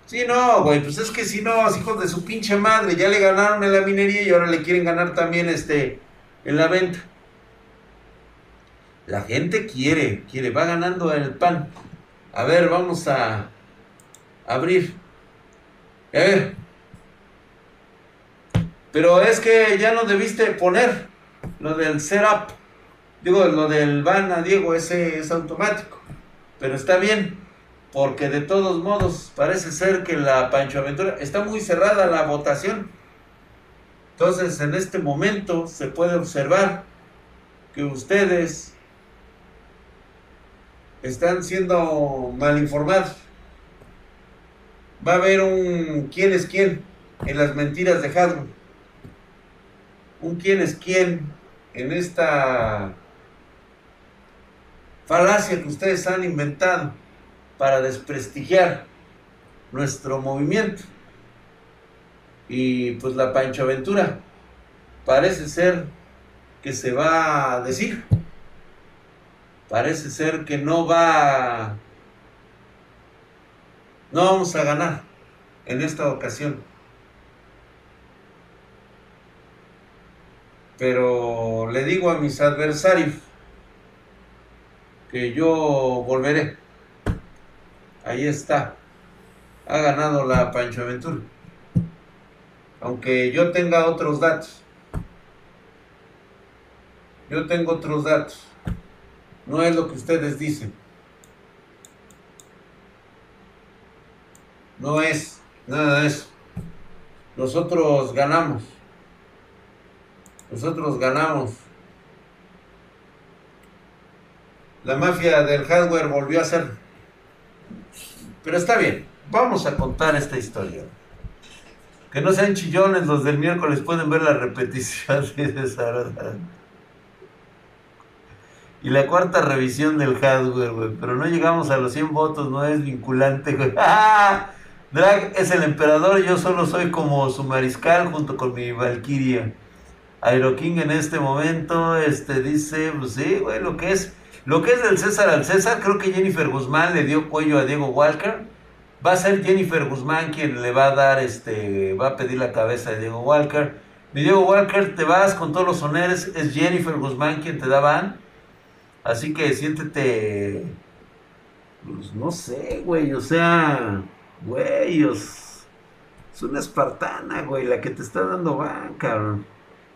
Sí, no, güey, pues es que si no, hijos de su pinche madre, ya le ganaron en la minería y ahora le quieren ganar también este en la venta. La gente quiere, quiere, va ganando el pan. A ver, vamos a abrir. Ver. Pero es que ya no debiste poner lo del setup. Digo, lo del van a Diego, ese es automático. Pero está bien porque de todos modos parece ser que la Pancho Aventura está muy cerrada la votación. Entonces en este momento se puede observar que ustedes están siendo mal informados. Va a haber un quién es quién en las mentiras de Hasbro. Un quién es quién en esta falacia que ustedes han inventado para desprestigiar nuestro movimiento. Y pues la Pancho Aventura parece ser que se va a decir. Parece ser que no va... No vamos a ganar en esta ocasión. Pero le digo a mis adversarios que yo volveré. Ahí está. Ha ganado la Pancho Aventura. Aunque yo tenga otros datos. Yo tengo otros datos. No es lo que ustedes dicen. No es nada de eso. Nosotros ganamos. Nosotros ganamos. La mafia del hardware volvió a ser. Pero está bien. Vamos a contar esta historia. Que no sean chillones los del miércoles, pueden ver la repetición *laughs* de esa. Y la cuarta revisión del hardware, güey. Pero no llegamos a los 100 votos, no es vinculante, güey. ¡Ah! *laughs* Drag es el emperador, yo solo soy como su mariscal junto con mi Valkyria. King en este momento, este, dice, pues sí, güey, lo que es, lo que es del César al César, creo que Jennifer Guzmán le dio cuello a Diego Walker. Va a ser Jennifer Guzmán quien le va a dar, este, va a pedir la cabeza de Diego Walker. Mi Diego Walker, te vas con todos los honores, es Jennifer Guzmán quien te da van. Así que siéntete, pues no sé, güey, o sea, güey, es, una espartana, güey, la que te está dando van, cabrón.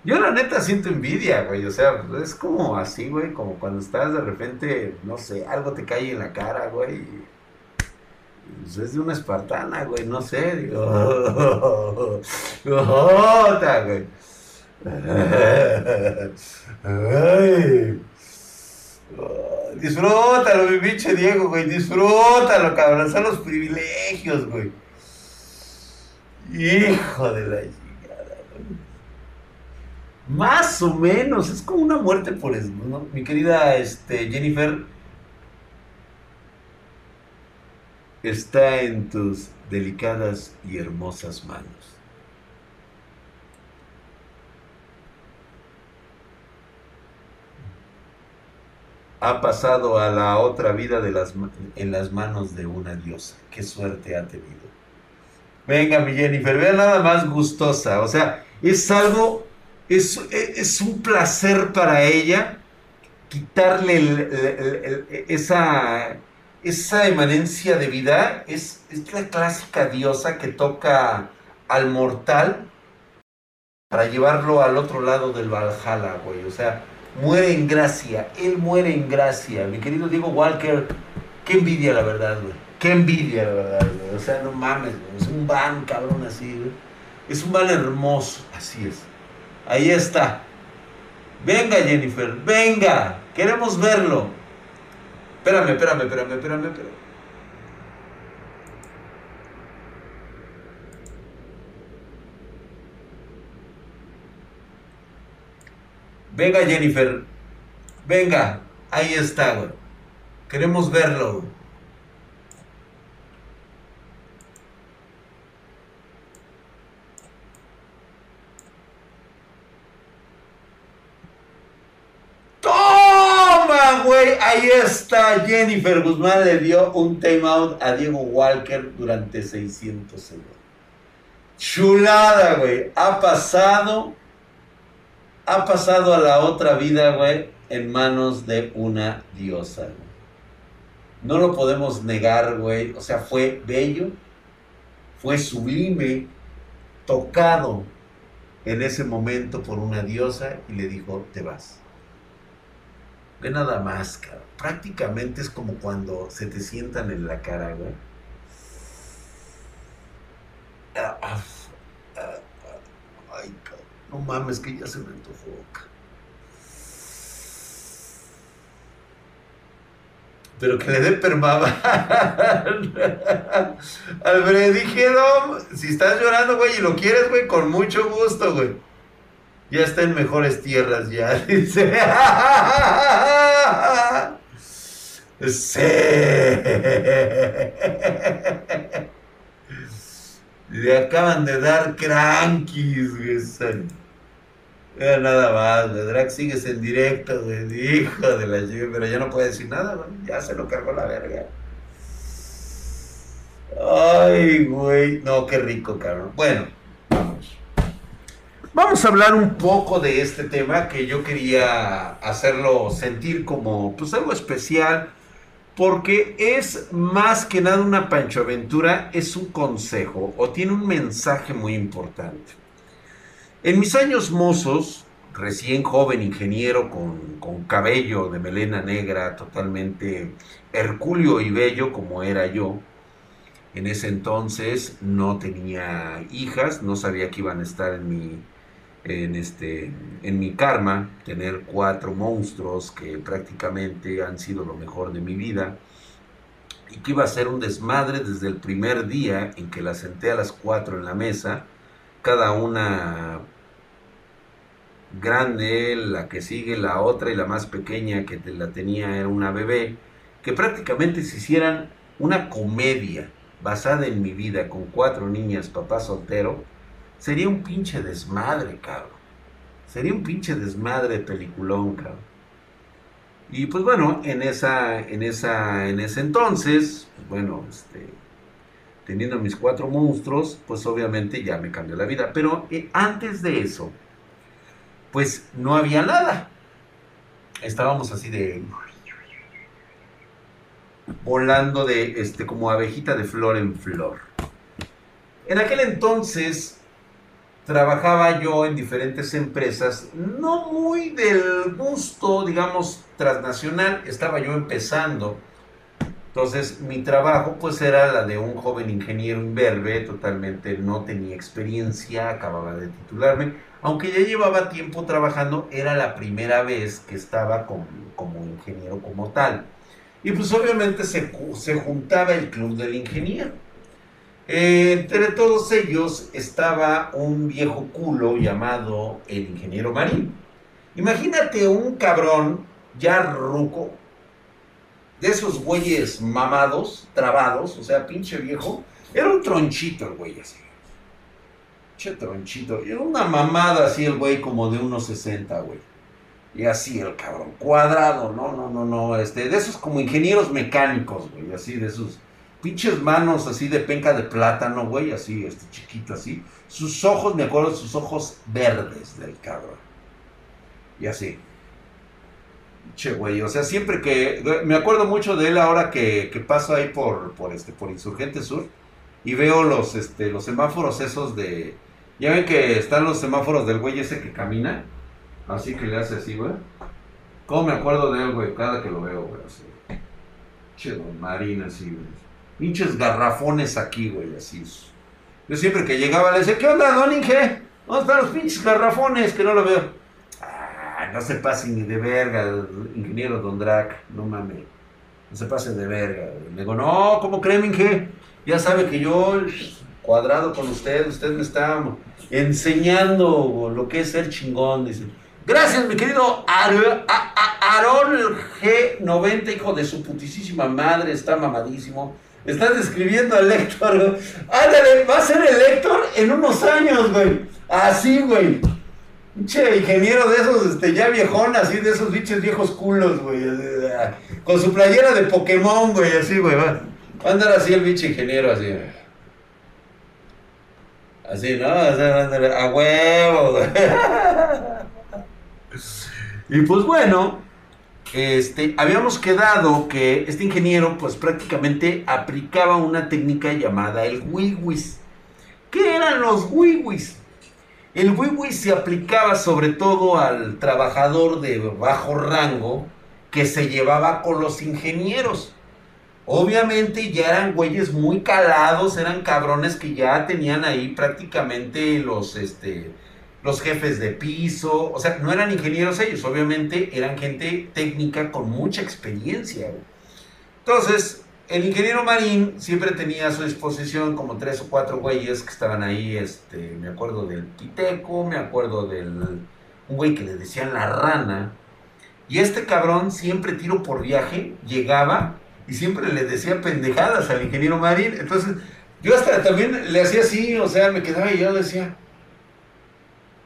Yo la neta siento envidia, güey, o sea, es como así, güey, como cuando estás de repente, no sé, algo te cae en la cara, güey. Pues es de una espartana, güey, no sé, digo. *laughs* güey. *laughs* Ay. Disfrútalo, mi pinche Diego, güey. Disfrútalo, cabrón. Son los privilegios, güey. Hijo de la chingada, güey. Más o menos. Es como una muerte por eso, ¿no? Mi querida este, Jennifer. Está en tus delicadas y hermosas manos. Ha pasado a la otra vida de las, en las manos de una diosa. Qué suerte ha tenido. Venga, mi Jennifer, vea nada más gustosa. O sea, es algo, es, es un placer para ella quitarle esa, esa emanencia de vida. Es, es la clásica diosa que toca al mortal para llevarlo al otro lado del Valhalla, güey. O sea, muere en gracia, él muere en gracia. Mi querido Diego Walker, qué envidia la verdad, güey. Qué envidia la verdad, güey. O sea, no mames, güey. Es un van, cabrón, así, güey. Es un van hermoso, así es. Ahí está. Venga, Jennifer, venga. Queremos verlo. Espérame, espérame, espérame, espérame, espérame. Venga, Jennifer. Venga. Ahí está, güey. Queremos verlo, ¡Toma, güey! Ahí está. Jennifer Guzmán le dio un timeout a Diego Walker durante 600 segundos. Chulada, güey. Ha pasado ha pasado a la otra vida, güey, en manos de una diosa, No lo podemos negar, güey. O sea, fue bello, fue sublime, tocado en ese momento por una diosa y le dijo, te vas. Ve nada más, cabrón. Prácticamente es como cuando se te sientan en la cara, güey. Ah, ah. No mames, que ya se me antojó. pero que le dé permaban. *laughs* Al veredicto, si estás llorando, güey, y lo quieres, güey, con mucho gusto, güey. Ya está en mejores tierras, ya, *laughs* dice. Sí. Le acaban de dar crankies, güey. Nada más, güey. Drag sigues en directo. Hijo de la lluvia, pero ya no puede decir nada. Ya se lo cargó la verga. Ay, güey. No, qué rico, cabrón. Bueno, vamos. Vamos a hablar un poco de este tema que yo quería hacerlo sentir como pues algo especial porque es más que nada una Pancho Aventura, es un consejo o tiene un mensaje muy importante. En mis años mozos, recién joven ingeniero con, cabello de melena negra, totalmente hercúleo y bello como era yo, en ese entonces no tenía hijas, no sabía que iban a estar en mi, en, este, en mi karma, tener cuatro monstruos que prácticamente han sido lo mejor de mi vida y que iba a ser un desmadre desde el primer día en que la senté a las cuatro en la mesa cada una grande, la que sigue la otra y la más pequeña que la tenía era una bebé, que prácticamente se hicieran una comedia basada en mi vida con cuatro niñas, papá soltero, sería un pinche desmadre, cabrón. Sería un pinche desmadre peliculón, cabrón. Y pues bueno, en esa, en esa, en ese entonces, pues bueno, este, teniendo mis cuatro monstruos, pues obviamente ya me cambió la vida. Pero eh, antes de eso, pues no había nada. Estábamos así de volando de este como abejita de flor en flor. En aquel entonces trabajaba yo en diferentes empresas, no muy del gusto, digamos, transnacional, estaba yo empezando entonces, mi trabajo pues era la de un joven ingeniero imberbe, totalmente no tenía experiencia, acababa de titularme, aunque ya llevaba tiempo trabajando, era la primera vez que estaba como, ingeniero como tal. Y pues obviamente se, se juntaba el club del ingeniero. entre todos ellos estaba un viejo culo llamado el ingeniero Marín. Imagínate un cabrón ya ruco, de esos güeyes mamados, trabados, o sea, pinche viejo, era un tronchito el güey así. Pinche tronchito. Era una mamada así el güey como de unos 60, güey. Y así el cabrón, cuadrado, no, no, no, no, este, de esos como ingenieros mecánicos, güey, así, de esos pinches manos así de penca de plátano, güey, así, este chiquito así. Sus ojos, me acuerdo, sus ojos verdes del cabrón. Y así. Che, güey, o sea, siempre que. Me acuerdo mucho de él ahora que, que paso ahí por, por, este, por Insurgente Sur y veo los, este, los semáforos esos de. Ya ven que están los semáforos del güey ese que camina. Así que le hace así, güey. ¿Cómo me acuerdo de él, güey? Cada que lo veo, güey, así. Che, don Marina, así, güey. Pinches garrafones aquí, güey, así. Yo siempre que llegaba le decía, ¿qué onda, don Inge? ¿Dónde están los pinches garrafones? Que no lo veo no se pase ni de verga, ingeniero Don Drac, no mames. No se pase de verga. Le digo, no, ¿cómo creen, Inge? Ya sabe que yo, cuadrado con usted, usted me está enseñando lo que es ser chingón. Dice, gracias, mi querido Aarón G90, hijo de su putísima madre, está mamadísimo. Estás describiendo al Héctor, Ándale, va a ser el Héctor en unos años, güey. Así, güey. Pinche ingeniero de esos, este, ya viejón, así, de esos bichos viejos culos, güey. Con su playera de Pokémon, güey, así, güey. Va, a andar así el bicho ingeniero, así. Así, ¿no? a huevo, güey. *laughs* Y pues bueno, este, habíamos quedado que este ingeniero, pues prácticamente aplicaba una técnica llamada el wiwis. ¿Qué eran los wiwis? El wiwi se aplicaba sobre todo al trabajador de bajo rango que se llevaba con los ingenieros. Obviamente ya eran güeyes muy calados, eran cabrones que ya tenían ahí prácticamente los, este, los jefes de piso, o sea, no eran ingenieros ellos, obviamente eran gente técnica con mucha experiencia. Entonces, el ingeniero Marín siempre tenía a su disposición como tres o cuatro güeyes que estaban ahí, este, me acuerdo del Piteco, me acuerdo del un güey que le decían la rana, y este cabrón siempre tiro por viaje, llegaba y siempre le decía pendejadas al ingeniero Marín, entonces yo hasta también le hacía así, o sea, me quedaba y yo decía,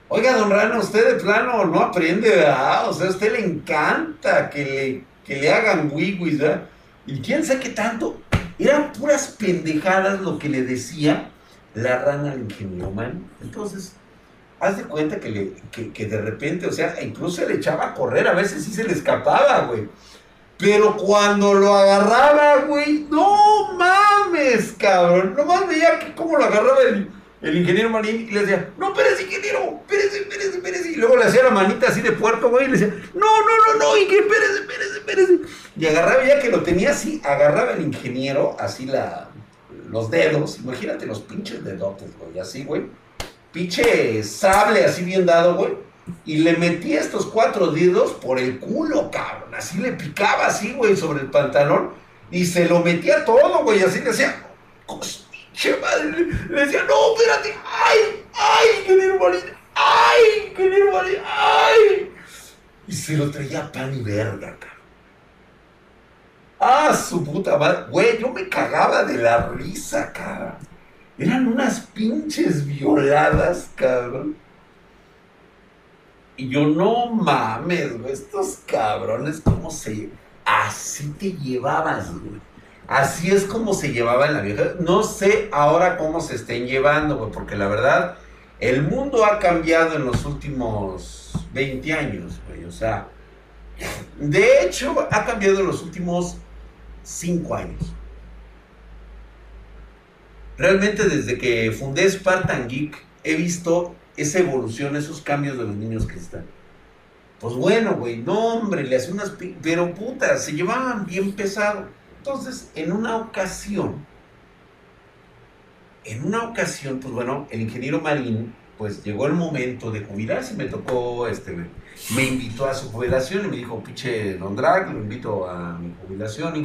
oiga, don Rana, usted de plano no aprende, ¿verdad? O sea, a usted le encanta que le, que le hagan wigwis, ¿verdad? Y quién sabe qué tanto, eran puras pendejadas lo que le decía la rana al ingeniero man. Entonces, haz de cuenta que, le, que, de repente, o sea, incluso se le echaba a correr, a veces sí se le escapaba, güey. Pero cuando lo agarraba, güey, no mames, cabrón. No mames, ya que cómo lo agarraba el, el ingeniero Marín y le decía, no, espérese, ingeniero, espérese, espérese, espérese. Y luego le hacía la manita así de puerco, güey, y le decía, no, no, no, no, que espérese, espérese, espérese. Y agarraba, ya que lo tenía así, agarraba el ingeniero, así la, los dedos, imagínate los pinches dedotes, güey, así, güey. Pinche sable así bien dado, güey. Y le metía estos cuatro dedos por el culo, cabrón. Así le picaba así, güey, sobre el pantalón. Y se lo metía todo, güey. Así le decía, che madre. Le decía, no, espérate. ¡Ay! ¡Ay! ¡Qué morir! ¡Ay! ¡Qué morir! ¡Ay! Y se lo traía pan y verga, cabrón. ¡Ah, su puta madre! Güey, yo me cagaba de la risa, cabrón. Eran unas pinches violadas, cabrón. Y yo, no mames, güey, estos cabrones, ¿cómo se... Así te llevabas, güey. Así es como se llevaba en la vieja. No sé ahora cómo se estén llevando, güey, porque la verdad, el mundo ha cambiado en los últimos 20 años, güey. O sea, de hecho, ha cambiado en los últimos 5 años. Realmente desde que fundé Spartan Geek he visto esa evolución, esos cambios de los niños que están. Pues bueno, güey, no hombre, le hace unas... Pero puta, se llevaban bien pesado. Entonces, en una ocasión, en una ocasión, pues bueno, el ingeniero Marín, pues llegó el momento de jubilarse, me tocó, este, me invitó a su jubilación y me dijo, pinche Don Drag, lo invito a mi jubilación, y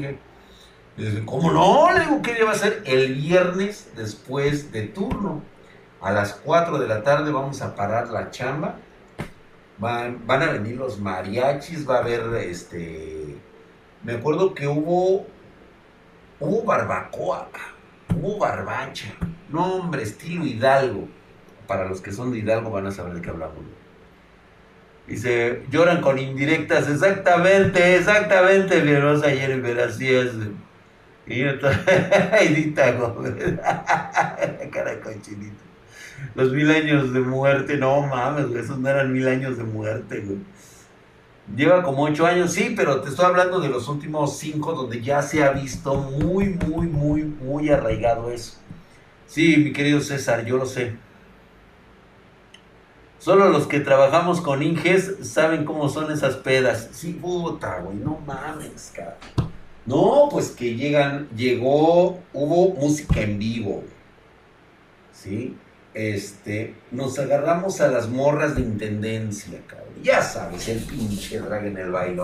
dije, ¿cómo no? Le digo, ¿qué va a hacer? El viernes después de turno, a las 4 de la tarde vamos a parar la chamba, van, van a venir los mariachis, va a haber, este, me acuerdo que hubo Hubo barbacoa, hubo barbacha. No, hombre, estilo Hidalgo. Para los que son de Hidalgo van a saber de qué hablamos. Dice, lloran con indirectas. Exactamente, exactamente, Vierosa ayer ver así es. Y yo. *laughs* *laughs* Los mil años de muerte, no mames, esos no eran mil años de muerte, güey. Lleva como ocho años, sí, pero te estoy hablando de los últimos cinco donde ya se ha visto muy, muy, muy, muy arraigado eso. Sí, mi querido César, yo lo sé. Solo los que trabajamos con Inges saben cómo son esas pedas. Sí, puta, güey, no mames, cara. No, pues que llegan, llegó, hubo música en vivo. ¿Sí? Este, nos agarramos a las morras de intendencia, cabrón. Ya sabes, el pinche drag en el baile,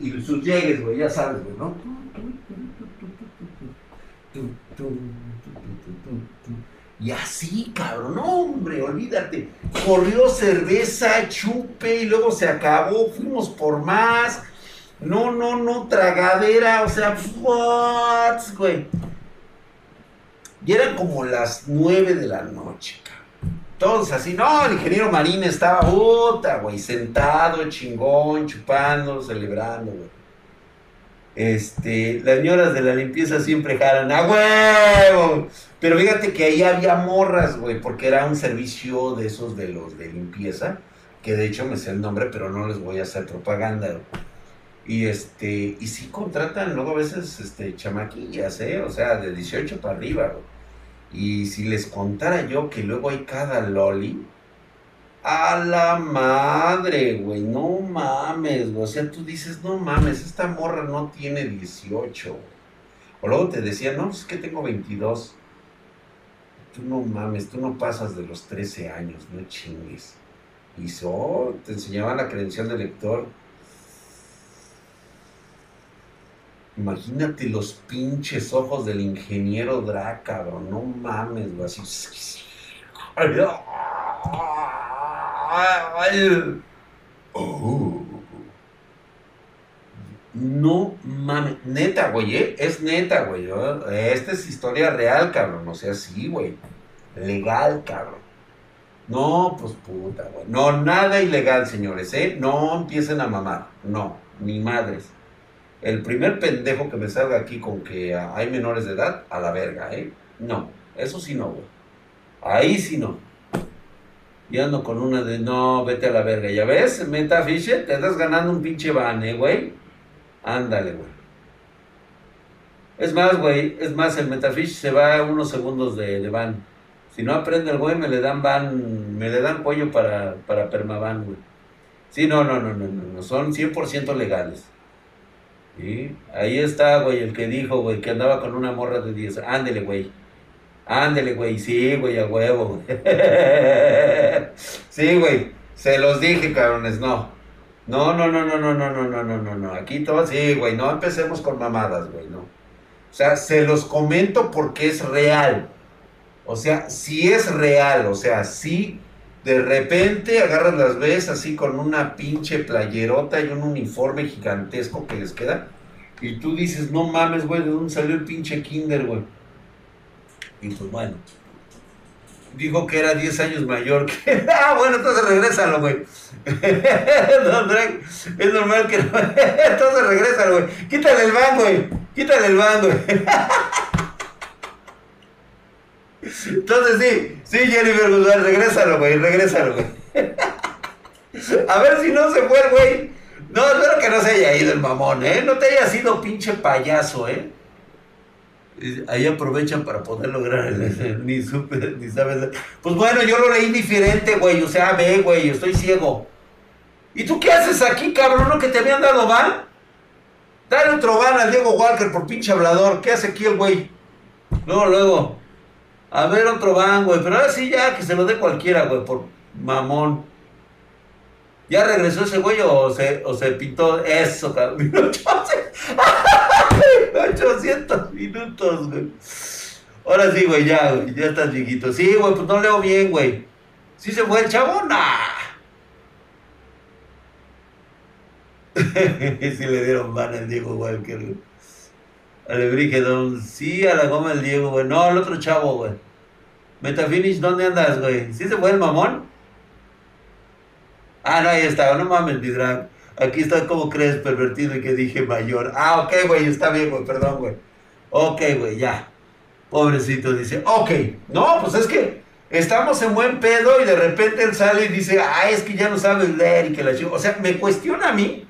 Y sus llegues, güey, ya sabes, güey, ¿no? Y así, cabrón, hombre, olvídate. Corrió cerveza, chupe y luego se acabó, fuimos por más. No, no, no, tragadera, o sea, what, güey. Y eran como las nueve de la noche, cabrón. Todos así, no, el ingeniero Marín estaba, puta, güey, sentado, chingón, chupando, celebrando, güey. Este, las señoras de la limpieza siempre jalan a huevo. Pero fíjate que ahí había morras, güey, porque era un servicio de esos de los de limpieza, que de hecho me sé el nombre, pero no les voy a hacer propaganda. Y este, y sí contratan luego a veces este chamaquillas, eh, o sea, de 18 para arriba, Y si les contara yo que luego hay cada loli, a la madre, güey, no mames, güey. O sea, tú dices, no mames, esta morra no tiene 18. O luego te decían, no, es que tengo 22. Tú no mames, tú no pasas de los 13 años, no chingues. Y so, te enseñaban la credencial de lector. Imagínate los pinches ojos del ingeniero Dra, cabrón. No mames, güey. Así. *laughs* Oh. No mames. Neta, güey, ¿eh? Es neta, güey. Esta es historia real, cabrón. O sea, sí, güey. Legal, cabrón. No, pues puta, güey. No, nada ilegal, señores, ¿eh? No empiecen a mamar. No, ni madres. El primer pendejo que me salga aquí con que hay menores de edad, a la verga, ¿eh? No, eso sí no, güey. Ahí sí no. Y ando con una de, no, vete a la verga. ¿Ya ves, Metafiche? Te estás ganando un pinche van, ¿eh, güey? Ándale, güey. Es más, güey, es más, el Metafish se va unos segundos de, de van. Si no aprende el güey, me le dan van, me le dan pollo para, para permaban, güey. Sí, no, no, no, no, no, no, son 100% legales. ¿Sí? Ahí está, güey, el que dijo, güey, que andaba con una morra de 10. Ándele, güey. Ándele, güey, sí, güey, a huevo. *laughs* sí, güey, se los dije, cabrones, no. No, no, no, no, no, no, no, no, no, no, no. Aquí todo, sí, güey, no empecemos con mamadas, güey, no. O sea, se los comento porque es real. O sea, si es real, o sea, si de repente agarras las ves así con una pinche playerota y un uniforme gigantesco que les queda, y tú dices, no mames, güey, ¿de dónde salió el pinche kinder, güey? Y pues bueno, dijo que era 10 años mayor. *laughs* Ah, bueno, entonces regrésalo, güey. *laughs* es normal que no... *laughs* entonces regrésalo, güey. Quítale el van, güey. Quítale el van, güey. Entonces sí, sí, Jennifer Guzmán, regrésalo, güey, regrésalo, güey. A ver si no se fue güey. No, espero que no se haya ido el mamón, ¿eh? No te haya sido pinche payaso, ¿eh? Ahí aprovechan para poder lograr el, ni super, ni sabes. Pues bueno, yo lo leí diferente, güey. O sea, ve, güey, estoy ciego. ¿Y tú qué haces aquí, cabrón? ¿No que te habían dado van? Dale otro van al Diego Walker por pinche hablador. ¿Qué hace aquí el güey? Luego, luego. A ver otro van, güey. Pero ahora sí ya que se lo dé cualquiera, güey, por mamón. ¿Ya regresó ese güey o se, o se pintó eso, cabrón? *laughs* 800 minutos, güey. Ahora sí, güey, ya, güey, ya estás chiquito. Sí, güey, pues no leo bien, güey. ¿Sí se fue el chavo? Nah. *laughs* sí le dieron van al Diego Walker, güey. Alebrigedon, sí, a la goma el Diego, güey. No, el otro chavo, güey. Metafinish, ¿dónde andas, güey? ¿Sí se fue el mamón? Ah, no, ahí estaba, no mames, mi. Aquí está como crees, pervertido, y que dije mayor. Ah, ok, güey, está bien, güey, perdón, güey. Ok, güey, ya. Pobrecito dice, ok. No, pues es que estamos en buen pedo y de repente él sale y dice, ah, es que ya no sabes leer y que la O sea, me cuestiona a mí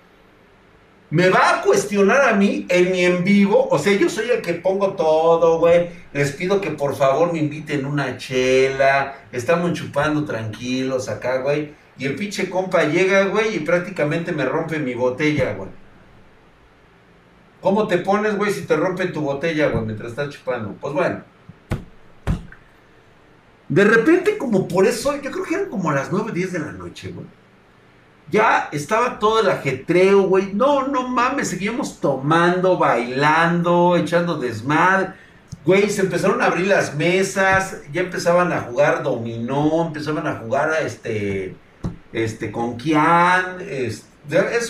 me va a cuestionar a mí en mi en vivo. O sea, yo soy el que pongo todo, güey. Les pido que por favor me inviten una chela. Estamos chupando tranquilos acá, güey. Y el pinche compa llega, güey, y prácticamente me rompe mi botella, güey. ¿Cómo te pones, güey, si te rompen tu botella, güey, mientras estás chupando? Pues bueno. De repente, como por eso, yo creo que eran como las 9, 10 de la noche, güey ya estaba todo el ajetreo, güey. No, no mames, seguíamos tomando, bailando, echando desmadre. Güey, se empezaron a abrir las mesas, ya empezaban a jugar dominó, empezaban a jugar a este, este, con Kian, es,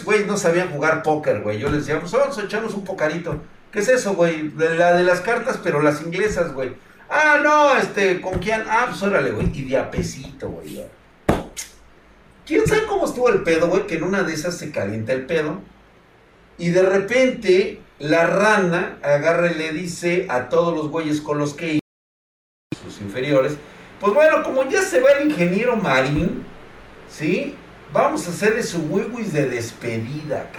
güey, no sabían jugar póker, güey. Yo les decía, pues vamos a echarnos un pocarito. ¿Qué es eso, güey? La de las cartas, pero las inglesas, güey. Ah, no, este, con Kian, ah, pues órale, güey. Y diapesito, güey. ¿Quién sabe cómo estuvo el pedo, güey? Que en una de esas se calienta el pedo. Y de repente la rana agarra y le dice a todos los güeyes con los que sus inferiores, pues bueno, como ya se va el ingeniero Marín, ¿sí? Vamos a hacerle su wiwis de despedida,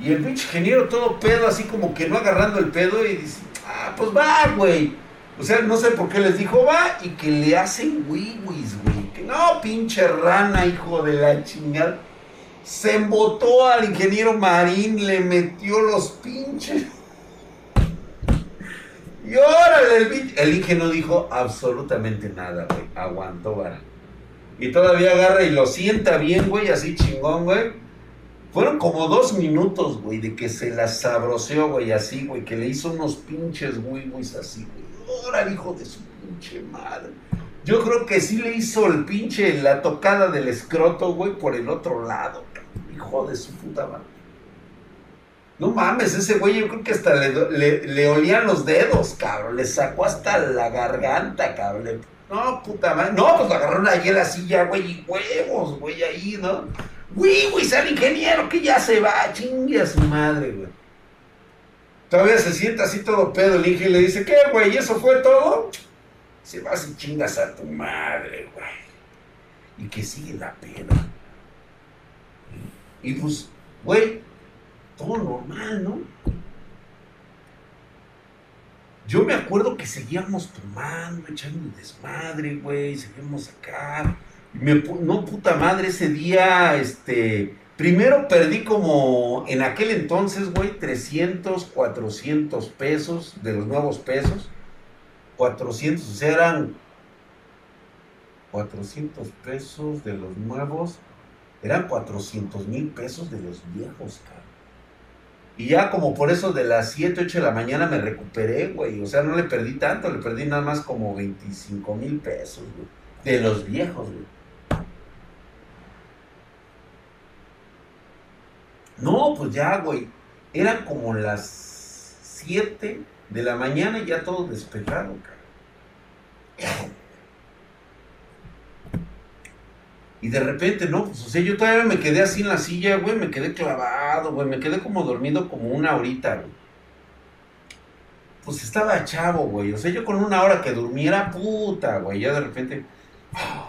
Y el pinche ingeniero todo pedo, así como que no agarrando el pedo y dice, ah, pues va, güey. O sea, no sé por qué les dijo va y que le hacen wiwis, güey. Que no, pinche rana, hijo de la chingada. Se embotó al ingeniero Marín, le metió los pinches. Y órale, el, el Inge no dijo absolutamente nada, güey. Aguantó, vara. Y todavía agarra y lo sienta bien, güey, así chingón, güey. Fueron como dos minutos, güey, de que se la sabroseó, güey, así, güey, que le hizo unos pinches güey, güey, así, güey. Órale, hijo de su pinche madre. Yo creo que sí le hizo el pinche, la tocada del escroto, güey, por el otro lado, hijo de su puta madre. No mames, ese güey yo creo que hasta le, olían los dedos, cabrón. Le sacó hasta la garganta, cabrón. No, puta madre. No, pues lo agarraron en la silla, güey, y huevos, güey, ahí, ¿no? Güey, güey, sale ingeniero que ya se va, chingue a su madre, güey. Todavía se sienta así todo pedo el Inge y le dice, ¿qué, güey? ¿Eso fue todo? Se va y chingas a tu madre, güey. Y que sigue la pena. Y pues, güey, todo normal, ¿no? Yo me acuerdo que seguíamos tomando, echando desmadre, güey, seguíamos acá. no, puta madre, ese día, este, primero perdí como, en aquel entonces, güey, 300, 400 pesos de los nuevos pesos. 400, o sea, eran 400 pesos de los nuevos, eran 400 mil pesos de los viejos, cabrón. Y ya como por eso de las 7, 8 de la mañana me recuperé, güey. O sea, no le perdí tanto, le perdí nada más como 25 mil pesos, güey. De los viejos, güey. No, pues ya, güey. Eran como las 7 de la mañana y ya todo despejado, cabrón. Y de repente, no, pues, o sea, yo todavía me quedé así en la silla, güey, me quedé clavado, güey, me quedé como dormido como una horita, güey. Pues estaba chavo, güey, o sea, yo con una hora que durmiera, puta, güey, ya de repente,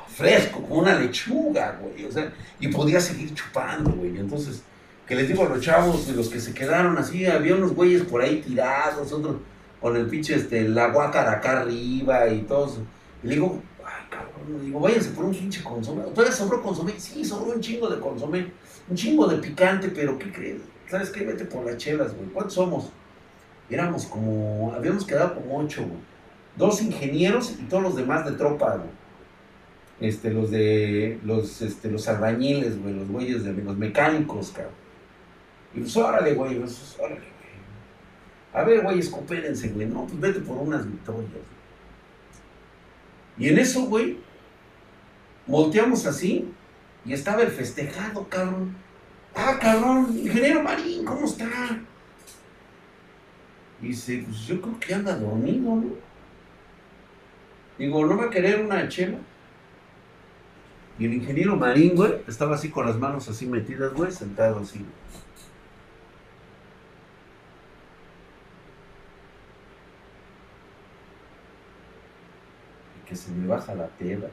fresco, como una lechuga, güey, o sea, y podía seguir chupando, güey, entonces, que les digo a los chavos, los que se quedaron así, había unos güeyes por ahí tirados, otros con el pinche, este, la guacara acá arriba y todo Y le digo, digo, váyanse por un pinche consomé. ¿Todavía sobró consomé? Sí, sobró un chingo de consomé. Un chingo de picante, pero ¿qué crees? ¿Sabes qué? Vete por las chelas, güey. ¿Cuántos somos? Éramos como, habíamos quedado como ocho, güey. Dos ingenieros y todos los demás de tropa, güey. Este, los de, los, este, los albañiles, güey, los güeyes de los mecánicos, cabrón. Y pues, órale, güey, pues, órale, güey. A ver, güey, escopérense, güey. No, pues vete por unas victorias, y en eso, güey, volteamos así y estaba el festejado, cabrón. Ah, cabrón, ingeniero Marín, ¿cómo está? Dice, pues yo creo que anda dormido, ¿no? Digo, ¿no va a querer una chela? Y el ingeniero Marín, güey, estaba así con las manos así metidas, güey, sentado así. Que se me baja la peda.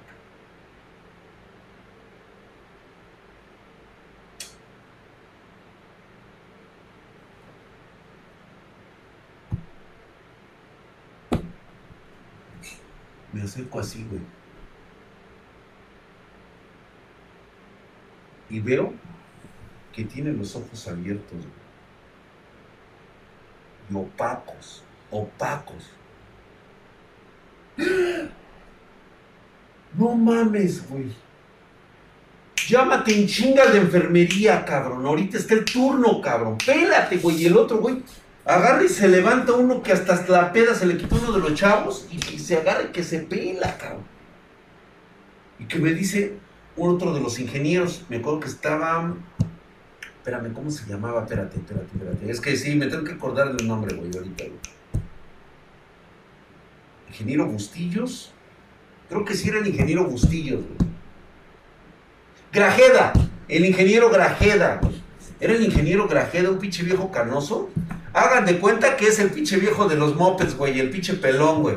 Me acerco así, güey. Y veo que tiene los ojos abiertos, Y opacos, opacos. No mames, güey. Llámate en chingas de enfermería, cabrón. Ahorita está el turno, cabrón. Pélate, güey. Y el otro, güey, agarra y se levanta uno que hasta la peda se le quitó uno de los chavos y, se agarra y que se pela, cabrón. Y que me dice otro de los ingenieros, me acuerdo que estaba. Espérame, ¿cómo se llamaba? Espérate, espérate, espérate. Es que sí, me tengo que acordar del nombre, güey, ahorita, güey. Ingeniero Bustillos. Creo que sí era el ingeniero Bustillos, güey. Grajeda, el ingeniero Grajeda, güey. Era el ingeniero Grajeda, un pinche viejo canoso. Hagan de cuenta que es el pinche viejo de los mopeds, güey, el pinche pelón, güey.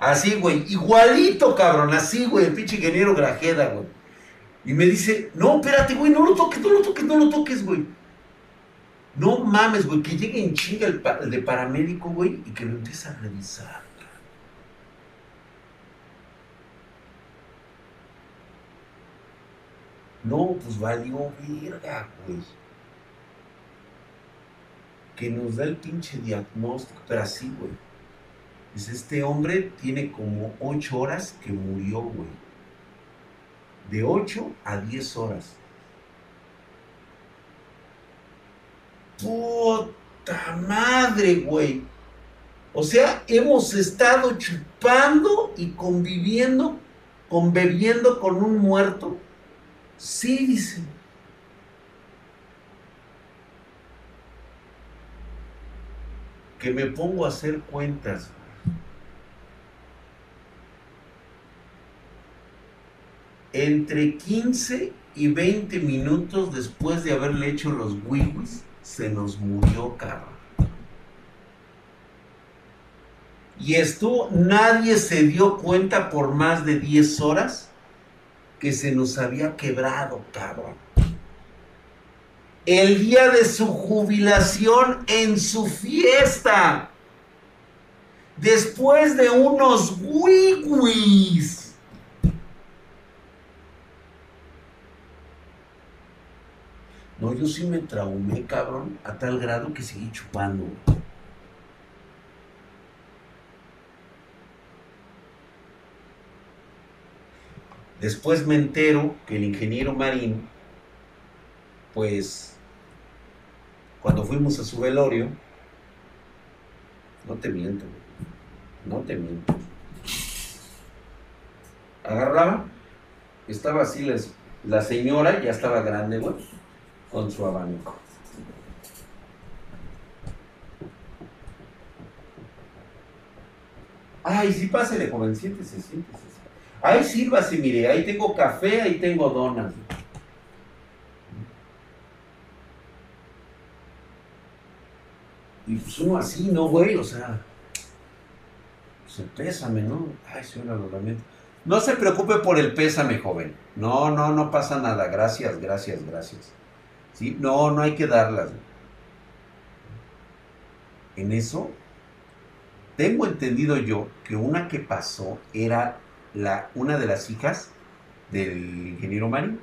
Así, güey, igualito, cabrón, así, güey, el pinche ingeniero Grajeda, güey. Y me dice, no, espérate, güey, no lo toques, no lo toques, no lo toques, güey. No mames, güey, que llegue en chinga el, el de paramédico, güey, y que lo empiece a revisar. No, pues valió verga, güey. Que nos da el pinche diagnóstico, pero así, güey. Dice, este hombre tiene como 8 horas que murió, güey. De 8 a 10 horas. Puta madre, güey. O sea, hemos estado chupando y conviviendo, conviviendo con un muerto. Sí, dice. Que me pongo a hacer cuentas. Entre 15 y 20 minutos después de haberle hecho los wiwis, se nos murió carro. Y esto nadie se dio cuenta por más de 10 horas que se nos había quebrado, cabrón. El día de su jubilación en su fiesta. Después de unos wiwis. No, yo sí me traumé, cabrón, a tal grado que seguí chupando. Después me entero que el ingeniero Marín, pues, cuando fuimos a su velorio, no te miento, no te miento. Agarraba, estaba así, la señora ya estaba grande, güey con su abanico. Ay, sí, pásele, joven, siéntese, siéntese. Ay, sírvase, mire, ahí tengo café, ahí tengo donas. Y pues uno así, ¿no, güey? O sea, pues pésame, ¿no? Ay, señora, lo lamento. No se preocupe por el pésame, joven. No, no, no pasa nada. Gracias, gracias, gracias. ¿Sí? No, no hay que darlas. En eso, tengo entendido yo que una que pasó era la, una de las hijas del ingeniero Mari.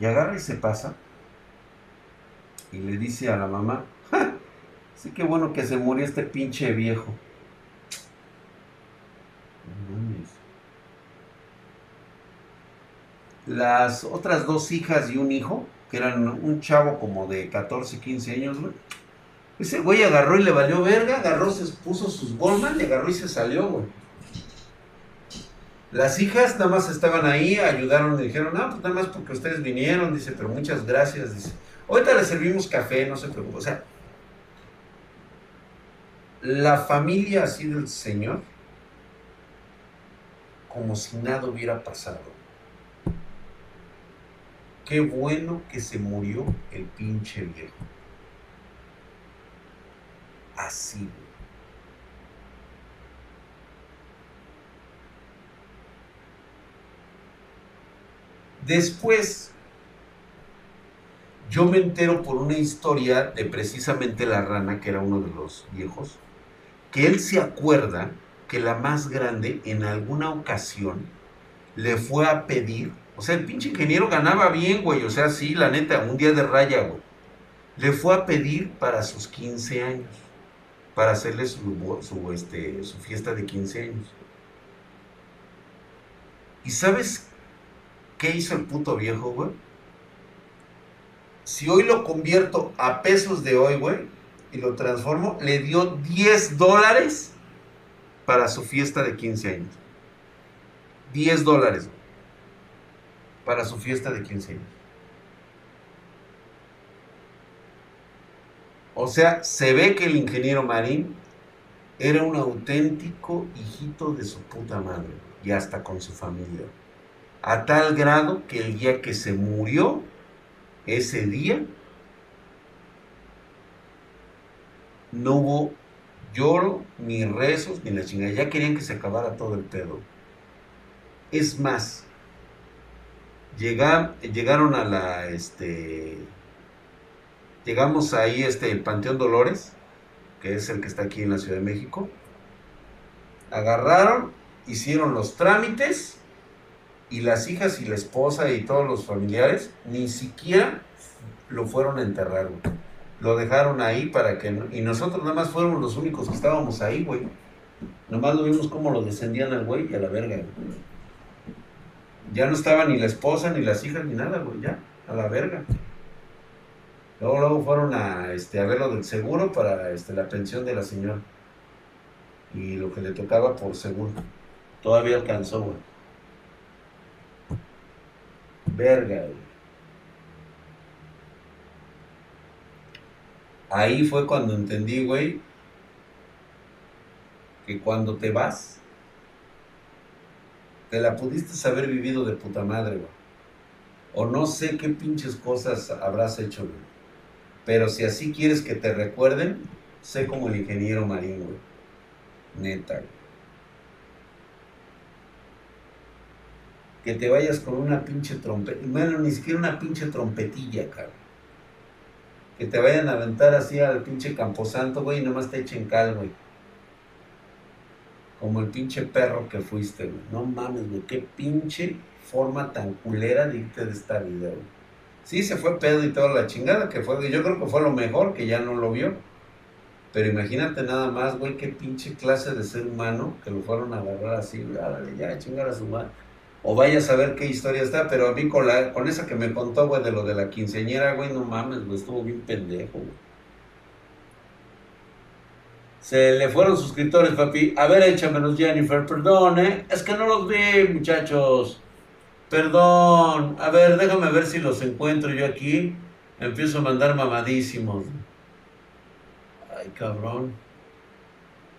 Y agarra y se pasa y le dice a la mamá, sí que bueno que se murió este pinche viejo. las otras dos hijas y un hijo, que eran un chavo como de 14, 15 años, güey. Ese güey agarró y le valió verga, agarró, se puso sus Goldman, le agarró y se salió, güey. Las hijas nada más estaban ahí, ayudaron, y dijeron, no, pues nada más porque ustedes vinieron, dice, pero muchas gracias, dice. Ahorita le servimos café, no se preocupe. O sea, la familia así del Señor, como si nada hubiera pasado. Qué bueno que se murió el pinche viejo. Así. Después, yo me entero por una historia de precisamente la rana, que era uno de los viejos, que él se acuerda que la más grande en alguna ocasión le fue a pedir o sea, el pinche ingeniero ganaba bien, güey. O sea, sí, la neta, un día de raya, güey. Le fue a pedir para sus 15 años. Para hacerle su, este, su fiesta de 15 años. ¿Y sabes qué hizo el puto viejo, güey? Si hoy lo convierto a pesos de hoy, güey, y lo transformo, le dio 10 dólares para su fiesta de 15 años. 10 dólares, para su fiesta de 15 años. O sea, se ve que el ingeniero Marín era un auténtico hijito de su puta madre y hasta con su familia. A tal grado que el día que se murió, ese día, no hubo lloro, ni rezos, ni la chingada. Ya querían que se acabara todo el pedo. Es más, llegaron a la, este, llegamos ahí, este, el Panteón Dolores, que es el que está aquí en la Ciudad de México. Agarraron, hicieron los trámites y las hijas y la esposa y todos los familiares ni siquiera lo fueron a enterrar. lo dejaron ahí para que... y nosotros nada más fuéramos los únicos que estábamos ahí, güey. Nomás lo vimos como lo descendían al güey y a la verga. Ya no estaba ni la esposa, ni las hijas, ni nada, güey. Ya, a la verga. Luego, luego fueron a, este, a ver lo del seguro para este, la pensión de la señora. Y lo que le tocaba por seguro. Todavía alcanzó, güey. Verga, güey. Ahí fue cuando entendí, güey, que cuando te vas, te la pudiste haber vivido de puta madre, güey. O no sé qué pinches cosas habrás hecho, güey. Pero si así quieres que te recuerden, sé como el ingeniero marino, güey. Neta, güey. Que te vayas con una pinche trompeta. Bueno, ni siquiera una pinche trompetilla, cabrón que te vayan a aventar así al pinche camposanto, güey, y nomás te echen cal, güey. Como el pinche perro que fuiste, güey. No mames, güey, qué pinche forma tan culera de irte de esta vida, güey. Sí, se fue pedo y toda la chingada que fue, yo creo que fue lo mejor, que ya no lo vio. Pero imagínate nada más, güey, qué pinche clase de ser humano que lo fueron a agarrar así, güey, ya, chingar a su madre o vaya a saber qué historia está, pero a mí con, esa que me contó, güey, de lo de la quinceañera, güey, no mames, güey, estuvo bien pendejo, güey. Se le fueron suscriptores, papi. A ver, échamelos, Jennifer, perdón, ¿eh? Es que no los vi, muchachos. Perdón. A ver, déjame ver si los encuentro yo aquí. Empiezo a mandar mamadísimos. Ay, cabrón.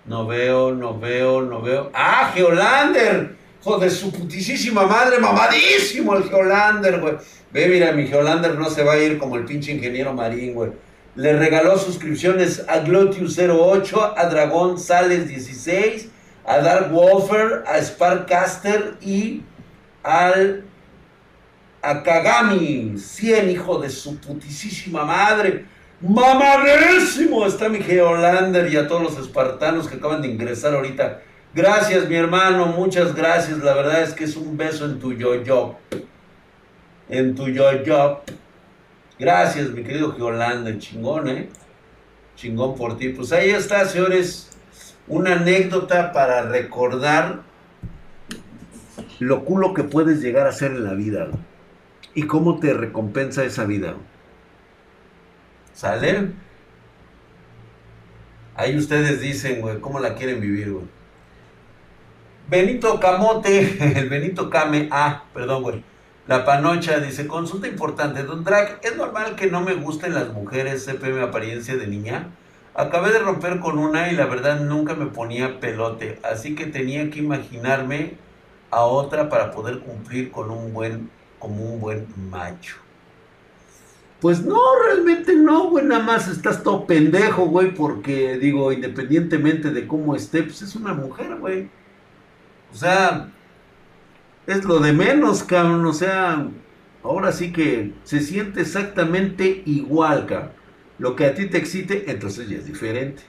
No veo, no veo, no veo. ¡Ah, Geolander! De su putisísima madre, mamadísimo el Geolander, güey. Ve, mira, mi Geolander no se va a ir como el pinche ingeniero marín, güey. Le regaló suscripciones a Glotius08, a Dragón Sales 16, a Dark Wolfer, a Sparkcaster y al Akagami 100, hijo de su putisísima madre. Mamadísimo está mi Geolander y a todos los espartanos que acaban de ingresar ahorita Gracias, mi hermano, muchas gracias. La verdad es que es un beso en tu yo-yo. En tu yo-yo. Gracias, mi querido Geolanda, chingón, ¿eh? Chingón por ti. Pues ahí está, señores, una anécdota para recordar lo culo que puedes llegar a ser en la vida y cómo te recompensa esa vida. ¿Sale? Ahí ustedes dicen, güey, cómo la quieren vivir, güey. Benito Camote, *laughs* el Benito Came, ah, perdón, güey. La Panocha dice, consulta importante, Don Drag, ¿es normal que no me gusten las mujeres CPM apariencia de niña? Acabé de romper con una y la verdad nunca me ponía pelote, así que tenía que imaginarme a otra para poder cumplir con un buen, como un buen macho. Pues no, realmente no, güey, nada más estás todo pendejo, güey, porque digo, independientemente de cómo esté, pues es una mujer, güey. O sea, es lo de menos, cabrón. O sea, ahora sí que se siente exactamente igual, cabrón. Lo que a ti te excite, entonces ya es diferente.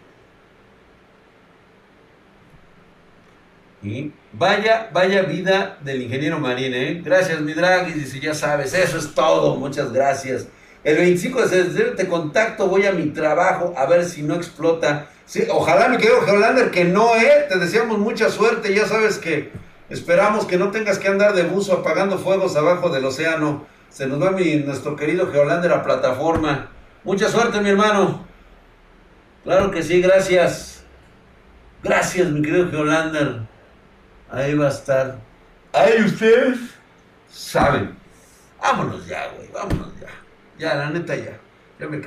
Y vaya, vaya vida del ingeniero marine, ¿eh? Gracias, mi drag. Y dice, ya sabes, eso es todo. Muchas gracias. El 25 de septiembre te contacto, voy a mi trabajo a ver si no explota Sí, ojalá, mi querido Geolander, que no, ¿eh? Te deseamos mucha suerte. Ya sabes que esperamos que no tengas que andar de buzo apagando fuegos abajo del océano. Se nos va mi, nuestro querido Geolander a plataforma. Mucha suerte, mi hermano. Claro que sí, gracias. Gracias, mi querido Geolander. Ahí va a estar. Ahí ustedes saben. Vámonos ya, güey, vámonos ya. Ya, la neta ya. Ya me